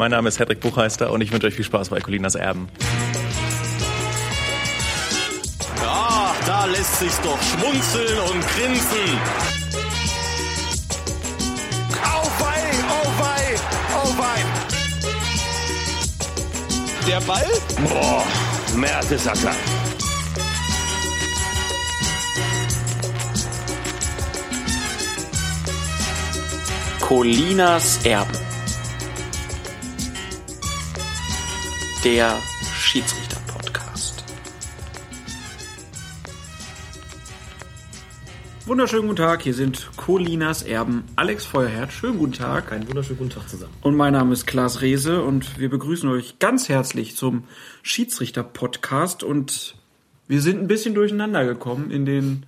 Mein Name ist Hedrick Buchheister und ich wünsche euch viel Spaß bei Colinas Erben. Ja, da lässt sich's doch schmunzeln und grinsen. Oh wei, oh wei, oh wei. Der Ball? Boah, Mertesacker. Colinas Erben. Der Schiedsrichter-Podcast. Wunderschönen guten Tag, hier sind Colinas Erben Alex Feuerherd. Schönen guten Tag. Einen wunderschönen guten Tag zusammen. Und mein Name ist Klaas Rehse und wir begrüßen euch ganz herzlich zum Schiedsrichter-Podcast. Und wir sind ein bisschen durcheinander gekommen in den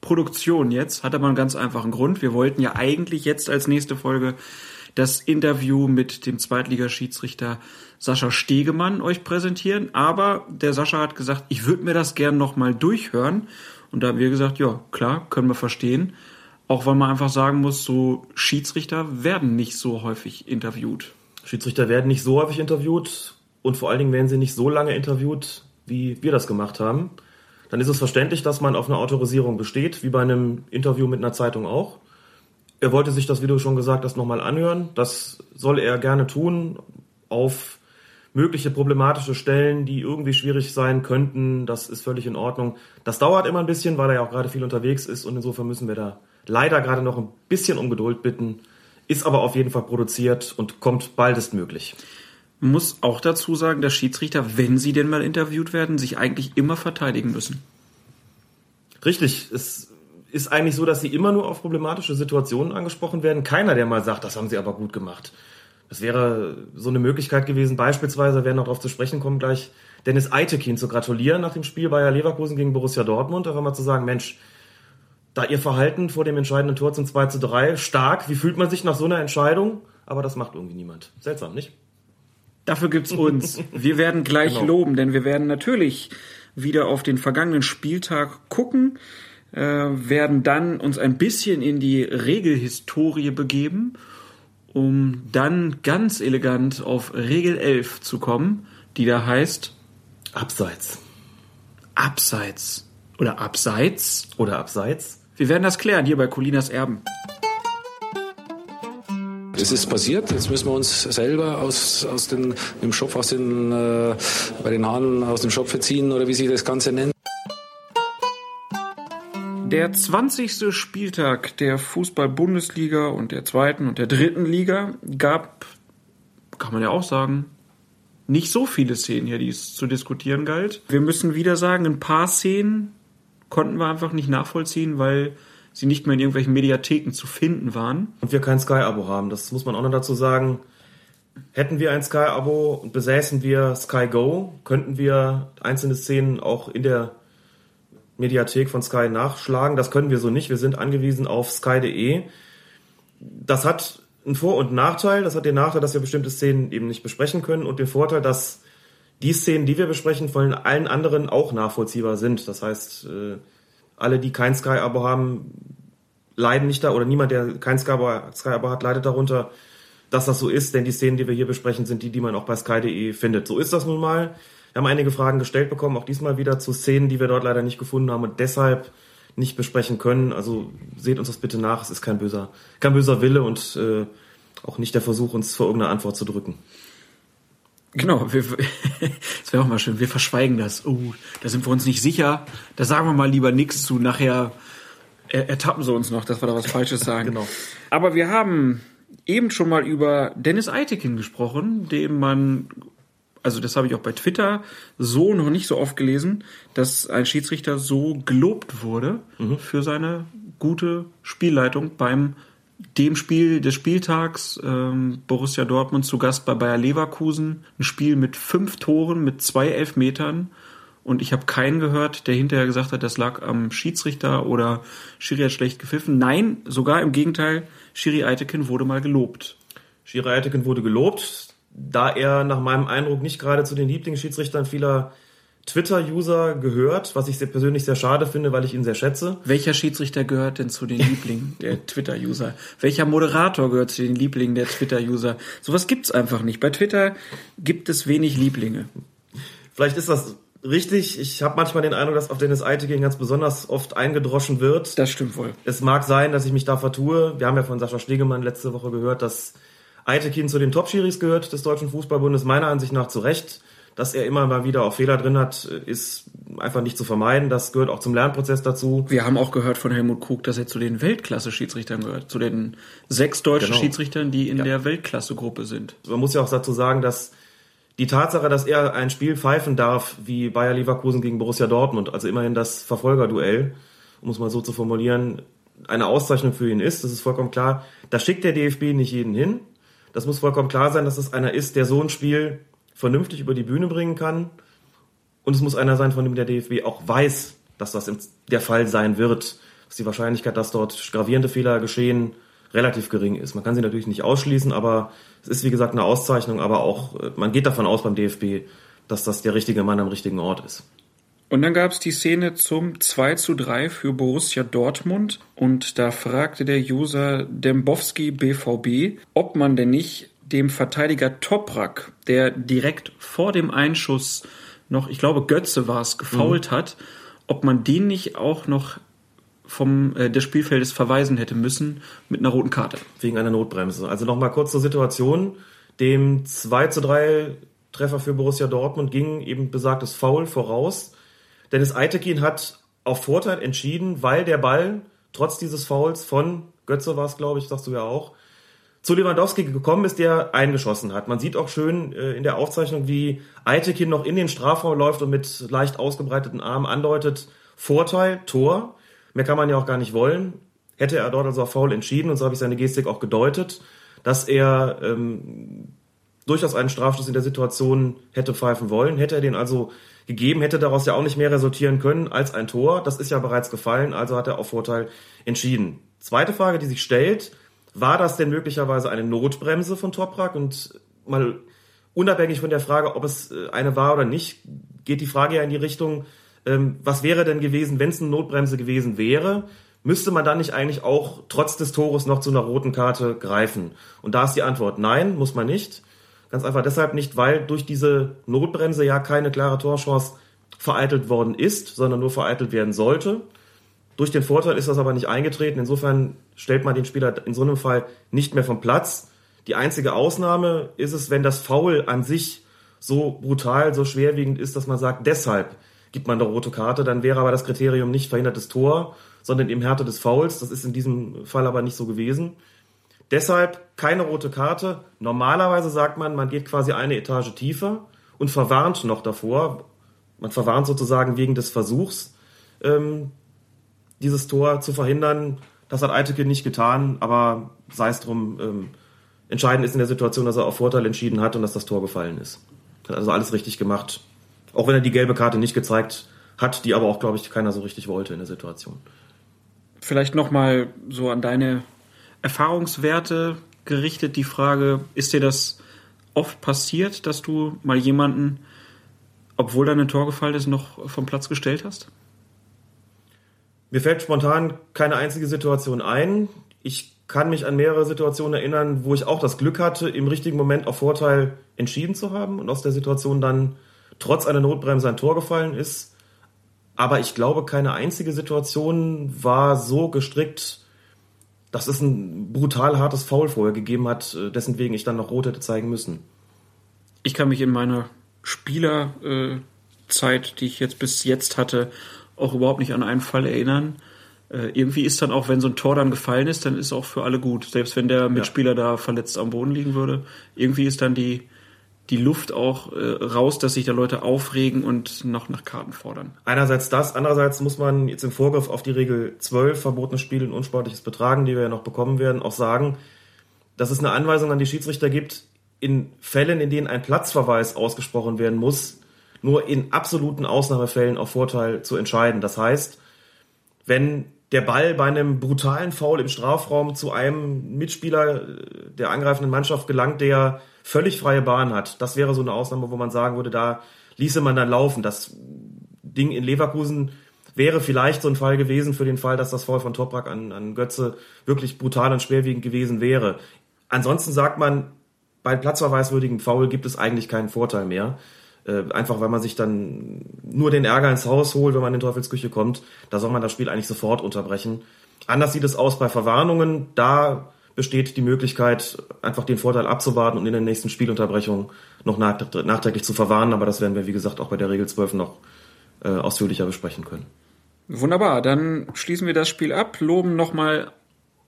Produktionen jetzt. Hat aber einen ganz einfachen Grund. Wir wollten ja eigentlich jetzt als nächste Folge das Interview mit dem Zweitligaschiedsrichter Sascha Stegemann euch präsentieren. Aber der Sascha hat gesagt, ich würde mir das gern nochmal durchhören. Und da haben wir gesagt, ja, klar, können wir verstehen. Auch weil man einfach sagen muss, so Schiedsrichter werden nicht so häufig interviewt. Schiedsrichter werden nicht so häufig interviewt und vor allen Dingen werden sie nicht so lange interviewt, wie wir das gemacht haben. Dann ist es verständlich, dass man auf eine Autorisierung besteht, wie bei einem Interview mit einer Zeitung auch. Er wollte sich das, wie du schon gesagt hast, nochmal anhören. Das soll er gerne tun auf mögliche problematische Stellen, die irgendwie schwierig sein könnten. Das ist völlig in Ordnung. Das dauert immer ein bisschen, weil er ja auch gerade viel unterwegs ist und insofern müssen wir da leider gerade noch ein bisschen um Geduld bitten. Ist aber auf jeden Fall produziert und kommt baldestmöglich. Muss auch dazu sagen, dass Schiedsrichter, wenn sie denn mal interviewt werden, sich eigentlich immer verteidigen müssen. Richtig, es ist eigentlich so, dass sie immer nur auf problematische Situationen angesprochen werden. Keiner, der mal sagt, das haben sie aber gut gemacht. Das wäre so eine Möglichkeit gewesen, beispielsweise, werden noch darauf zu sprechen kommen gleich, Dennis Eitekin zu gratulieren nach dem Spiel Bayer Leverkusen gegen Borussia Dortmund, einfach mal zu sagen, Mensch, da ihr Verhalten vor dem entscheidenden Tor zum 2 zu 3 stark, wie fühlt man sich nach so einer Entscheidung? Aber das macht irgendwie niemand. Seltsam, nicht? Dafür gibt's uns. Wir werden gleich Genau. loben, denn wir werden natürlich wieder auf den vergangenen Spieltag gucken, äh, werden dann uns ein bisschen in die Regelhistorie begeben, um dann ganz elegant auf Regel 11 zu kommen, die da heißt Abseits. Abseits oder Abseits. Oder abseits? Wir werden das klären hier bei Colinas Erben. Es ist passiert. Jetzt müssen wir uns selber aus, aus den, im Schopf, aus den, äh, bei den Haaren aus dem Schopf ziehen oder wie sich das Ganze nennt. Der 20. Spieltag der Fußball-Bundesliga und der zweiten und der dritten Liga gab, kann man ja auch sagen, nicht so viele Szenen hier, die es zu diskutieren galt. Wir müssen wieder sagen, ein paar Szenen konnten wir einfach nicht nachvollziehen, weil sie nicht mehr in irgendwelchen Mediatheken zu finden waren. Und wir kein Sky-Abo haben. Das muss man auch noch dazu sagen. Hätten wir ein Sky-Abo und besäßen wir Sky Go, könnten wir einzelne Szenen auch in der Mediathek von Sky nachschlagen. Das können wir so nicht. Wir sind angewiesen auf sky.de. Das hat einen Vor- und Nachteil. Das hat den Nachteil, dass wir bestimmte Szenen eben nicht besprechen können und den Vorteil, dass die Szenen, die wir besprechen, von allen anderen auch nachvollziehbar sind. Das heißt, äh, alle, die kein Sky-Abo haben, leiden nicht da, oder niemand, der kein Sky-Abo Sky hat, leidet darunter, dass das so ist, denn die Szenen, die wir hier besprechen, sind die, die man auch bei sky.de findet. So ist das nun mal. Wir haben einige Fragen gestellt bekommen, auch diesmal wieder zu Szenen, die wir dort leider nicht gefunden haben und deshalb nicht besprechen können. Also seht uns das bitte nach. Es ist kein böser, kein böser Wille und äh, auch nicht der Versuch, uns vor irgendeiner Antwort zu drücken. Genau, wir, das wäre auch mal schön. Wir verschweigen das. Oh, da sind wir uns nicht sicher. Da sagen wir mal lieber nichts zu. Nachher er, ertappen sie uns noch, dass wir da was Falsches sagen. Genau. Aber wir haben eben schon mal über Dennis Eitekin gesprochen, dem man, also das habe ich auch bei Twitter so noch nicht so oft gelesen, dass ein Schiedsrichter so gelobt wurde für seine gute Spielleitung beim dem Spiel des Spieltags ähm, Borussia Dortmund zu Gast bei Bayer Leverkusen. Ein Spiel mit fünf Toren, mit zwei Elfmetern. Und ich habe keinen gehört, der hinterher gesagt hat, das lag am Schiedsrichter oder Schiri hat schlecht gepfiffen. Nein, sogar im Gegenteil, Schiri Eitekin wurde mal gelobt. Schiri Eitekin wurde gelobt, da er nach meinem Eindruck nicht gerade zu den Lieblingsschiedsrichtern vieler Twitter-User gehört, was ich sehr persönlich sehr schade finde, weil ich ihn sehr schätze. Welcher Schiedsrichter gehört denn zu den Lieblingen der Twitter-User? Welcher Moderator gehört zu den Lieblingen der Twitter-User? Sowas gibt's einfach nicht. Bei Twitter gibt es wenig Lieblinge. Vielleicht ist das richtig. Ich habe manchmal den Eindruck, dass auf Dennis Eitekin ganz besonders oft eingedroschen wird. Das stimmt wohl. Es mag sein, dass ich mich da vertue. Wir haben ja von Sascha Stegemann letzte Woche gehört, dass Eitekin zu den Top-Schiris gehört des Deutschen Fußballbundes. Meiner Ansicht nach zu Recht. Dass er immer mal wieder auch Fehler drin hat, ist einfach nicht zu vermeiden. Das gehört auch zum Lernprozess dazu. Wir haben auch gehört von Helmut Krug, dass er zu den Weltklasse-Schiedsrichtern gehört. Zu den sechs deutschen Genau. Schiedsrichtern, die in Ja. der Weltklasse-Gruppe sind. Man muss ja auch dazu sagen, dass die Tatsache, dass er ein Spiel pfeifen darf, wie Bayer Leverkusen gegen Borussia Dortmund, also immerhin das Verfolgerduell, um es mal so zu formulieren, eine Auszeichnung für ihn ist, das ist vollkommen klar. Da schickt der DFB nicht jeden hin. Das muss vollkommen klar sein, dass es einer ist, der so ein Spiel vernünftig über die Bühne bringen kann. Und es muss einer sein, von dem der DFB auch weiß, dass das der Fall sein wird. Dass die Wahrscheinlichkeit, dass dort gravierende Fehler geschehen, relativ gering ist. Man kann sie natürlich nicht ausschließen, aber es ist wie gesagt eine Auszeichnung, aber auch äh, man geht davon aus beim DFB, dass das der richtige Mann am richtigen Ort ist. Und dann gab's die Szene zum 2 zu 3 für Borussia Dortmund und da fragte der User Dembowski BVB, ob man denn nicht dem Verteidiger Toprak, der direkt vor dem Einschuss noch, ich glaube Götze war es, gefault hat, ob man den nicht auch noch vom äh, des Spielfeldes verweisen hätte müssen mit einer roten Karte. wegen einer Notbremse. Also nochmal kurz zur Situation. Dem 2 zu 3 Treffer für Borussia Dortmund ging eben besagtes Foul voraus. Dennis Eitekin hat auf Vorteil entschieden, weil der Ball trotz dieses Fouls von Götze war es, glaube ich, sagst du ja auch, zu Lewandowski gekommen ist, der eingeschossen hat. Man sieht auch schön äh, in der Aufzeichnung, wie Eitekin noch in den Strafraum läuft und mit leicht ausgebreiteten Armen andeutet, Vorteil, Tor. Mehr kann man ja auch gar nicht wollen. Hätte er dort also auf Foul entschieden, und so habe ich seine Gestik auch gedeutet, dass er ähm, durchaus einen Strafstoß in der Situation hätte pfeifen wollen. Hätte er den also gegeben, hätte daraus ja auch nicht mehr resultieren können als ein Tor. Das ist ja bereits gefallen, also hat er auf Vorteil entschieden. Zweite Frage, die sich stellt, war das denn möglicherweise eine Notbremse von Toprak? Und mal unabhängig von der Frage, ob es äh, eine war oder nicht, geht die Frage ja in die Richtung, ähm, was wäre denn gewesen, wenn es eine Notbremse gewesen wäre? Müsste man dann nicht eigentlich auch trotz des Tores noch zu einer roten Karte greifen? Und da ist die Antwort nein, muss man nicht. Ganz einfach deshalb nicht, weil durch diese Notbremse ja keine klare Torchance vereitelt worden ist, sondern nur vereitelt werden sollte. Durch den Vorteil ist das aber nicht eingetreten. Insofern stellt man den Spieler in so einem Fall nicht mehr vom Platz. Die einzige Ausnahme ist es, wenn das Foul an sich so brutal, so schwerwiegend ist, dass man sagt, deshalb gibt man eine rote Karte. Dann wäre aber das Kriterium nicht verhindertes Tor, sondern eben Härte des Fouls. Das ist in diesem Fall aber nicht so gewesen. Deshalb keine rote Karte. Normalerweise sagt man, man geht quasi eine Etage tiefer und verwarnt noch davor. Man verwarnt sozusagen wegen des Versuchs, ähm, dieses Tor zu verhindern. Das hat Eiteke nicht getan, aber sei es drum. Ähm, entscheidend ist in der Situation, dass er auf Vorteil entschieden hat und dass das Tor gefallen ist. Hat also alles richtig gemacht. Auch wenn er die gelbe Karte nicht gezeigt hat, die aber auch, glaube ich, keiner so richtig wollte in der Situation. Vielleicht nochmal so an deine Erfahrungswerte gerichtet die Frage, ist dir das oft passiert, dass du mal jemanden, obwohl da ein Tor gefallen ist, noch vom Platz gestellt hast? Mir fällt spontan keine einzige Situation ein. Ich kann mich an mehrere Situationen erinnern, wo ich auch das Glück hatte, im richtigen Moment auf Vorteil entschieden zu haben und aus der Situation dann trotz einer Notbremse ein Tor gefallen ist. Aber ich glaube, keine einzige Situation war so gestrickt, dass es ein brutal hartes Foul vorher gegeben hat, äh, dessen wegen ich dann noch rot hätte zeigen müssen. Ich kann mich in meiner Spielerzeit, die ich jetzt bis jetzt hatte, auch überhaupt nicht an einen Fall erinnern. Äh, irgendwie ist dann auch, wenn so ein Tor dann gefallen ist, dann ist auch für alle gut. Selbst wenn der Mitspieler da verletzt am Boden liegen würde. Irgendwie ist dann die, die Luft auch äh, raus, dass sich da Leute aufregen und noch nach Karten fordern. Einerseits das, andererseits muss man jetzt im Vorgriff auf die Regel 12, verbotenes Spiel und unsportliches Betragen, die wir ja noch bekommen werden, auch sagen, dass es eine Anweisung an die Schiedsrichter gibt, in Fällen, in denen ein Platzverweis ausgesprochen werden muss, nur in absoluten Ausnahmefällen auf Vorteil zu entscheiden. Das heißt, wenn der Ball bei einem brutalen Foul im Strafraum zu einem Mitspieler äh, der angreifenden Mannschaft gelangt, der völlig freie Bahn hat, das wäre so eine Ausnahme, wo man sagen würde, da ließe man dann laufen. Das Ding in Leverkusen wäre vielleicht so ein Fall gewesen für den Fall, dass das Foul von Toprak an, an Götze wirklich brutal und schwerwiegend gewesen wäre. Ansonsten sagt man, bei platzverweiswürdigen Foul gibt es eigentlich keinen Vorteil mehr. Äh, einfach weil man sich dann nur den Ärger ins Haus holt, wenn man in Teufelsküche kommt. Da soll man das Spiel eigentlich sofort unterbrechen. Anders sieht es aus bei Verwarnungen. Da besteht die Möglichkeit, einfach den Vorteil abzuwarten und in der nächsten Spielunterbrechung noch nachträglich zu verwarnen. Aber das werden wir, wie gesagt, auch bei der Regel 12 noch äh, ausführlicher besprechen können. Wunderbar, dann schließen wir das Spiel ab, loben nochmal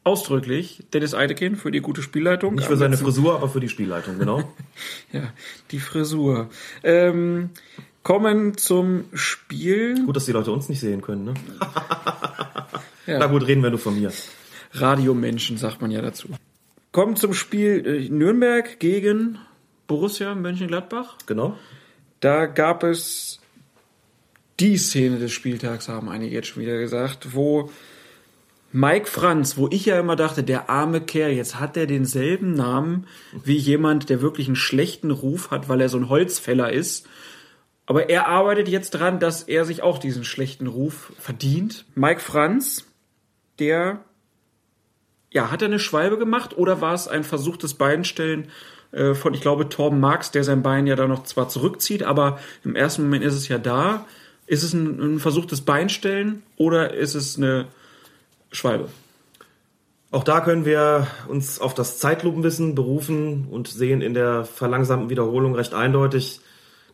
ausdrücklich Dennis Eidekin für die gute Spielleitung. Nicht für seine Frisur, aber für die Spielleitung, genau. ja, die Frisur. Ähm, kommen zum Spiel. Gut, dass die Leute uns nicht sehen können, ne? ja. Na gut, reden wir nur von mir. Radiomenschen, sagt man ja dazu. Kommen zum Spiel äh, Nürnberg gegen Borussia Mönchengladbach. Genau. Da gab es die Szene des Spieltags, haben einige jetzt schon wieder gesagt, wo Mike Franz, wo ich ja immer dachte, der arme Kerl, jetzt hat er denselben Namen wie jemand, der wirklich einen schlechten Ruf hat, weil er so ein Holzfäller ist. Aber er arbeitet jetzt dran, dass er sich auch diesen schlechten Ruf verdient. Mike Franz, der, ja, hat er eine Schwalbe gemacht oder war es ein versuchtes Beinstellen äh, von, ich glaube, Torben Marx, der sein Bein ja da noch zwar zurückzieht, aber im ersten Moment ist es ja da. Ist es ein, ein versuchtes Beinstellen oder ist es eine Schwalbe. Auch da können wir uns auf das Zeitlupenwissen berufen und sehen in der verlangsamten Wiederholung recht eindeutig,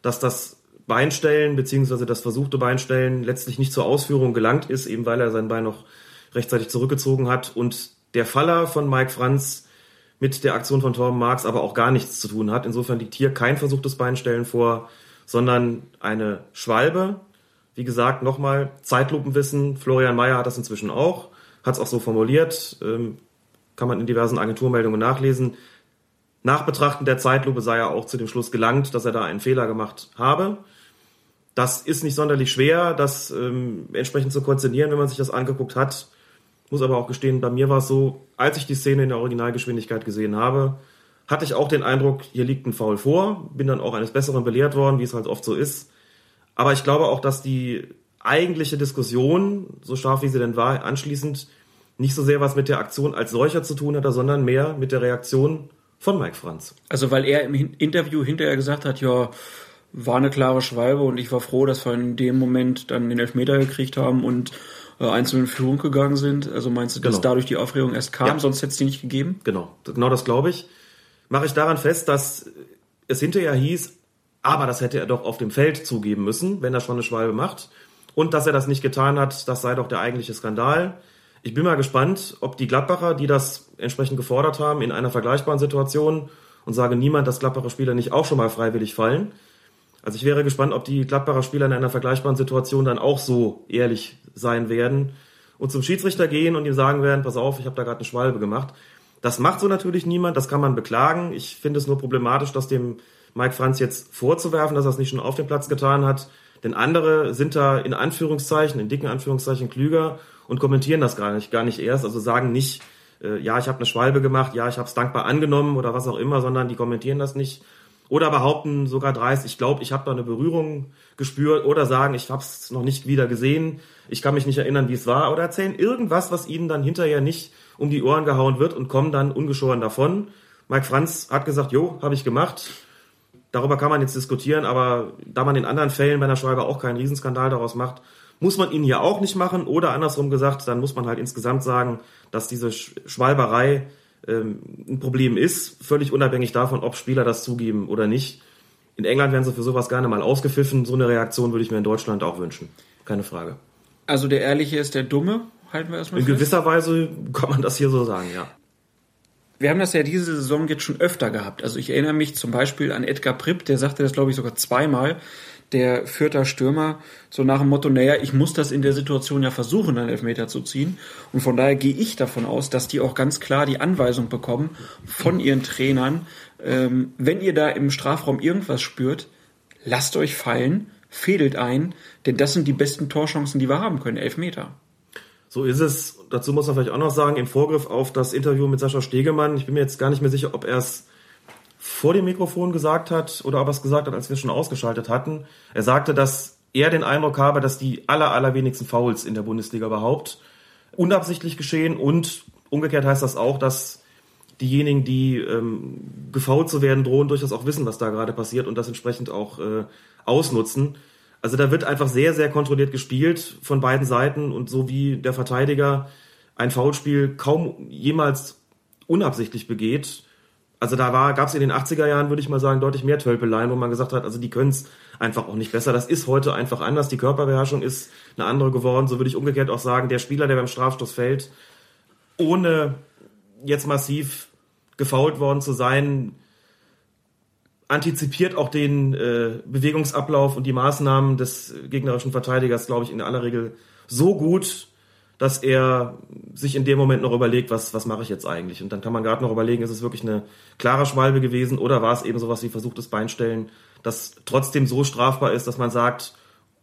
dass das Beinstellen bzw. das versuchte Beinstellen letztlich nicht zur Ausführung gelangt ist, eben weil er sein Bein noch rechtzeitig zurückgezogen hat und der Faller von Mike Franz mit der Aktion von Torben Marx aber auch gar nichts zu tun hat. Insofern liegt hier kein versuchtes Beinstellen vor, sondern eine Schwalbe. Wie gesagt, nochmal Zeitlupenwissen. Florian Mayer hat das inzwischen auch hat es auch so formuliert, ähm, kann man in diversen Agenturmeldungen nachlesen. Nach Betrachten der Zeitlupe sei er auch zu dem Schluss gelangt, dass er da einen Fehler gemacht habe. Das ist nicht sonderlich schwer, das ähm, entsprechend zu konzernieren, wenn man sich das angeguckt hat. Muss aber auch gestehen, bei mir war es so, als ich die Szene in der Originalgeschwindigkeit gesehen habe, hatte ich auch den Eindruck, hier liegt ein Foul vor. Bin dann auch eines Besseren belehrt worden, wie es halt oft so ist. Aber ich glaube auch, dass die eigentliche Diskussion, so scharf wie sie denn war, anschließend nicht so sehr was mit der Aktion als solcher zu tun hatte, sondern mehr mit der Reaktion von Mike Franz. Also weil er im Interview hinterher gesagt hat, ja, war eine klare Schwalbe und ich war froh, dass wir in dem Moment dann den Elfmeter gekriegt haben und äh, einzeln in Führung gegangen sind. Also meinst du, dass genau. dadurch die Aufregung erst kam, ja. sonst hätte es die nicht gegeben? Genau, genau das glaube ich. Mache ich daran fest, dass es hinterher hieß, aber das hätte er doch auf dem Feld zugeben müssen, wenn er schon eine Schwalbe macht. Und dass er das nicht getan hat, das sei doch der eigentliche Skandal. Ich bin mal gespannt, ob die Gladbacher, die das entsprechend gefordert haben, in einer vergleichbaren Situation und sage niemand, dass Gladbacher Spieler nicht auch schon mal freiwillig fallen. Also ich wäre gespannt, ob die Gladbacher Spieler in einer vergleichbaren Situation dann auch so ehrlich sein werden und zum Schiedsrichter gehen und ihm sagen werden, pass auf, ich habe da gerade eine Schwalbe gemacht. Das macht so natürlich niemand, das kann man beklagen. Ich finde es nur problematisch, dass dem Mike Franz jetzt vorzuwerfen, dass er es nicht schon auf dem Platz getan hat, denn andere sind da in Anführungszeichen, in dicken Anführungszeichen klüger und kommentieren das gar nicht, gar nicht erst. Also sagen nicht, äh, ja, ich habe eine Schwalbe gemacht, ja, ich habe es dankbar angenommen oder was auch immer, sondern die kommentieren das nicht. Oder behaupten sogar dreist, ich glaube, ich habe da eine Berührung gespürt oder sagen, ich habe es noch nicht wieder gesehen, ich kann mich nicht erinnern, wie es war oder erzählen irgendwas, was ihnen dann hinterher nicht um die Ohren gehauen wird und kommen dann ungeschoren davon. Mike Franz hat gesagt, jo, habe ich gemacht. Darüber kann man jetzt diskutieren, aber da man in anderen Fällen bei einer Schwalbe auch keinen Riesenskandal daraus macht, muss man ihn hier auch nicht machen. Oder andersrum gesagt, dann muss man halt insgesamt sagen, dass diese Schwalberei ähm, ein Problem ist, völlig unabhängig davon, ob Spieler das zugeben oder nicht. In England werden sie für sowas gerne mal ausgepfiffen. So eine Reaktion würde ich mir in Deutschland auch wünschen. Keine Frage. Also der Ehrliche ist der Dumme, halten wir erstmal In fest. gewisser Weise kann man das hier so sagen, ja wir haben das ja diese Saison jetzt schon öfter gehabt. Also ich erinnere mich zum Beispiel an Edgar Pripp, der sagte das, glaube ich, sogar zweimal, der Fürther Stürmer, so nach dem Motto, naja, ich muss das in der Situation ja versuchen, einen Elfmeter zu ziehen. Und von daher gehe ich davon aus, dass die auch ganz klar die Anweisung bekommen von ihren Trainern, ähm, wenn ihr da im Strafraum irgendwas spürt, lasst euch fallen, fädelt ein, denn das sind die besten Torchancen, die wir haben können, Elfmeter. So ist es. Dazu muss man vielleicht auch noch sagen, im Vorgriff auf das Interview mit Sascha Stegemann, ich bin mir jetzt gar nicht mehr sicher, ob er es vor dem Mikrofon gesagt hat oder ob er es gesagt hat, als wir es schon ausgeschaltet hatten. Er sagte, dass eher den Eindruck habe, dass die aller, allerwenigsten Fouls in der Bundesliga überhaupt unabsichtlich geschehen und umgekehrt heißt das auch, dass diejenigen, die ähm, gefault zu werden drohen, durchaus auch wissen, was da gerade passiert und das entsprechend auch äh, ausnutzen. Also da wird einfach sehr, sehr kontrolliert gespielt von beiden Seiten und so wie der Verteidiger ein Foulspiel kaum jemals unabsichtlich begeht. Also da war, gab es in den 80er Jahren, würde ich mal sagen, deutlich mehr Tölpeleien, wo man gesagt hat, also die können es einfach auch nicht besser. Das ist heute einfach anders. Die Körperbeherrschung ist eine andere geworden. So würde ich umgekehrt auch sagen, der Spieler, der beim Strafstoß fällt, ohne jetzt massiv gefault worden zu sein, antizipiert auch den äh, Bewegungsablauf und die Maßnahmen des gegnerischen Verteidigers, glaube ich, in aller Regel so gut, dass er sich in dem Moment noch überlegt, was, was mache ich jetzt eigentlich? Und dann kann man gerade noch überlegen, ist es wirklich eine klare Schwalbe gewesen oder war es eben sowas wie versuchtes Beinstellen, das trotzdem so strafbar ist, dass man sagt,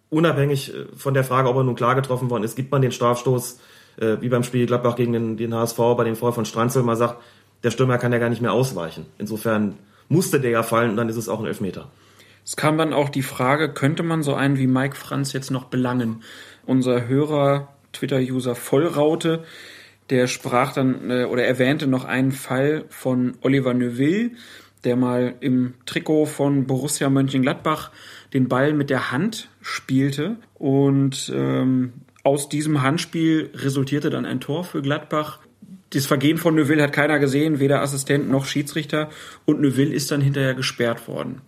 unabhängig äh, von der Frage, ob er nun klar getroffen worden ist, gibt man den Strafstoß, äh, wie beim Spiel Gladbach gegen den, den HSV bei dem Fall von Stranzel, man sagt, der Stürmer kann ja gar nicht mehr ausweichen. Insofern musste der ja fallen und dann ist es auch ein Elfmeter. Es kam dann auch die Frage, könnte man so einen wie Mike Franz jetzt noch belangen? Unser Hörer, Twitter-User Vollraute, der sprach dann äh, oder erwähnte noch einen Fall von Oliver Neuville, der mal im Trikot von Borussia Mönchengladbach den Ball mit der Hand spielte und ähm, aus diesem Handspiel resultierte dann ein Tor für Gladbach das Vergehen von Neuville hat keiner gesehen, weder Assistent noch Schiedsrichter. Und Neuville ist dann hinterher gesperrt worden.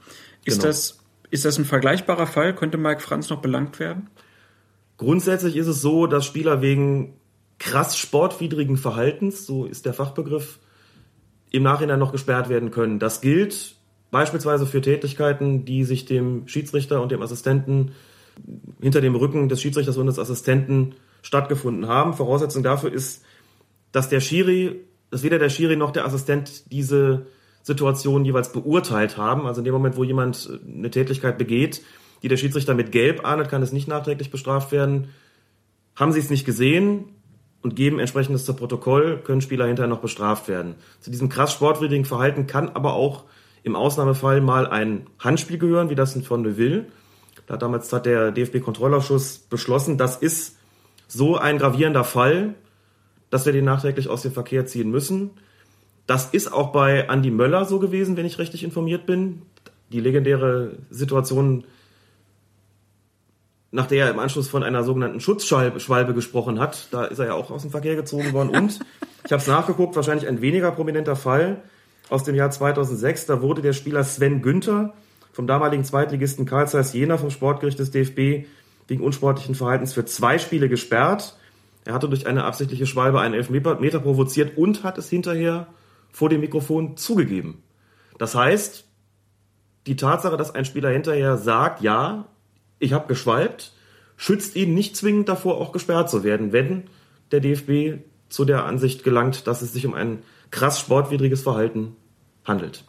Ist, genau. das, ist das ein vergleichbarer Fall? Könnte Mike Franz noch belangt werden? Grundsätzlich ist es so, dass Spieler wegen krass sportwidrigen Verhaltens, so ist der Fachbegriff, im Nachhinein noch gesperrt werden können. Das gilt beispielsweise für Tätigkeiten, die sich dem Schiedsrichter und dem Assistenten hinter dem Rücken des Schiedsrichters und des Assistenten stattgefunden haben. Voraussetzung dafür ist, dass der Schiri, dass weder der Schiri noch der Assistent diese Situation jeweils beurteilt haben. Also in dem Moment, wo jemand äh, eine Tätigkeit begeht, die der Schiedsrichter mit Gelb ahndet, kann es nicht nachträglich bestraft werden. Haben sie es nicht gesehen und geben entsprechendes zu Protokoll, können Spieler hinterher noch bestraft werden. Zu diesem krass sportwidrigen Verhalten kann aber auch im Ausnahmefall mal ein Handspiel gehören, wie das von Neuville. Da damals hat der DFB-Kontrollausschuss beschlossen, das ist so ein gravierender Fall, dass wir den nachträglich aus dem Verkehr ziehen müssen. Das ist auch bei Andy Möller so gewesen, wenn ich richtig informiert bin. Die legendäre Situation, nach der er im Anschluss von einer sogenannten Schutzschwalbe gesprochen hat, da ist er ja auch aus dem Verkehr gezogen worden. Und ich habe es nachgeguckt, wahrscheinlich ein weniger prominenter Fall aus dem Jahr 2006. Da wurde der Spieler Sven Günther vom damaligen Zweitligisten Karl Zeiss Jena vom Sportgericht des DFB wegen unsportlichen Verhaltens für zwei Spiele gesperrt. Er hatte durch eine absichtliche Schwalbe einen Elfmeter provoziert und hat es hinterher vor dem Mikrofon zugegeben. Das heißt, die Tatsache, dass ein Spieler hinterher sagt, ja, ich habe geschwalbt, schützt ihn nicht zwingend davor, auch gesperrt zu werden, wenn der DFB zu der Ansicht gelangt, dass es sich um ein krass sportwidriges Verhalten handelt.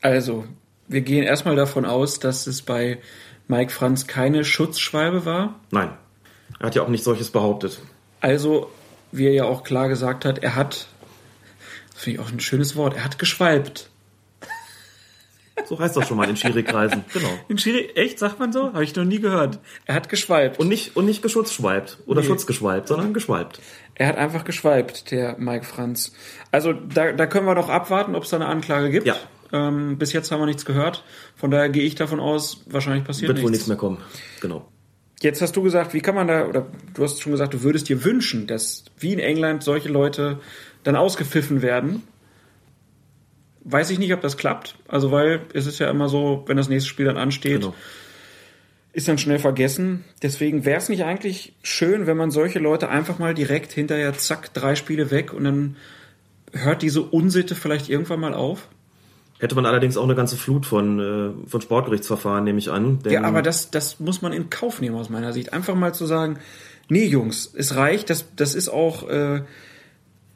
Also, wir gehen erstmal davon aus, dass es bei Mike Franz keine Schutzschwalbe war. Nein, er hat ja auch nicht solches behauptet. Also, wie er ja auch klar gesagt hat, er hat, das finde ich auch ein schönes Wort, er hat geschwalbt. So heißt das schon mal in Schiri-Kreisen. Genau. In Schiri, echt, sagt man so? Habe ich noch nie gehört. Er hat geschwalbt. Und nicht, und nicht geschutzschwalbt oder nee. schutzgeschwalbt, sondern geschwalbt. Er hat einfach geschwalbt, der Mike Franz. Also da, da können wir doch abwarten, ob es da eine Anklage gibt. Ja. Ähm, bis jetzt haben wir nichts gehört. Von daher gehe ich davon aus, wahrscheinlich passiert Wird nichts. wohl nichts mehr kommen. Genau. Jetzt hast du gesagt, wie kann man da, oder du hast schon gesagt, du würdest dir wünschen, dass wie in England solche Leute dann ausgepfiffen werden. Weiß ich nicht, ob das klappt. Also, weil es ist ja immer so, wenn das nächste Spiel dann ansteht, genau. ist dann schnell vergessen. Deswegen wäre es nicht eigentlich schön, wenn man solche Leute einfach mal direkt hinterher, zack, drei Spiele weg und dann hört diese Unsitte vielleicht irgendwann mal auf? Hätte man allerdings auch eine ganze Flut von, äh, von Sportgerichtsverfahren, nehme ich an. ja, aber das, das muss man in Kauf nehmen aus meiner Sicht. Einfach mal zu sagen, nee, Jungs, es reicht, das, das ist auch, äh,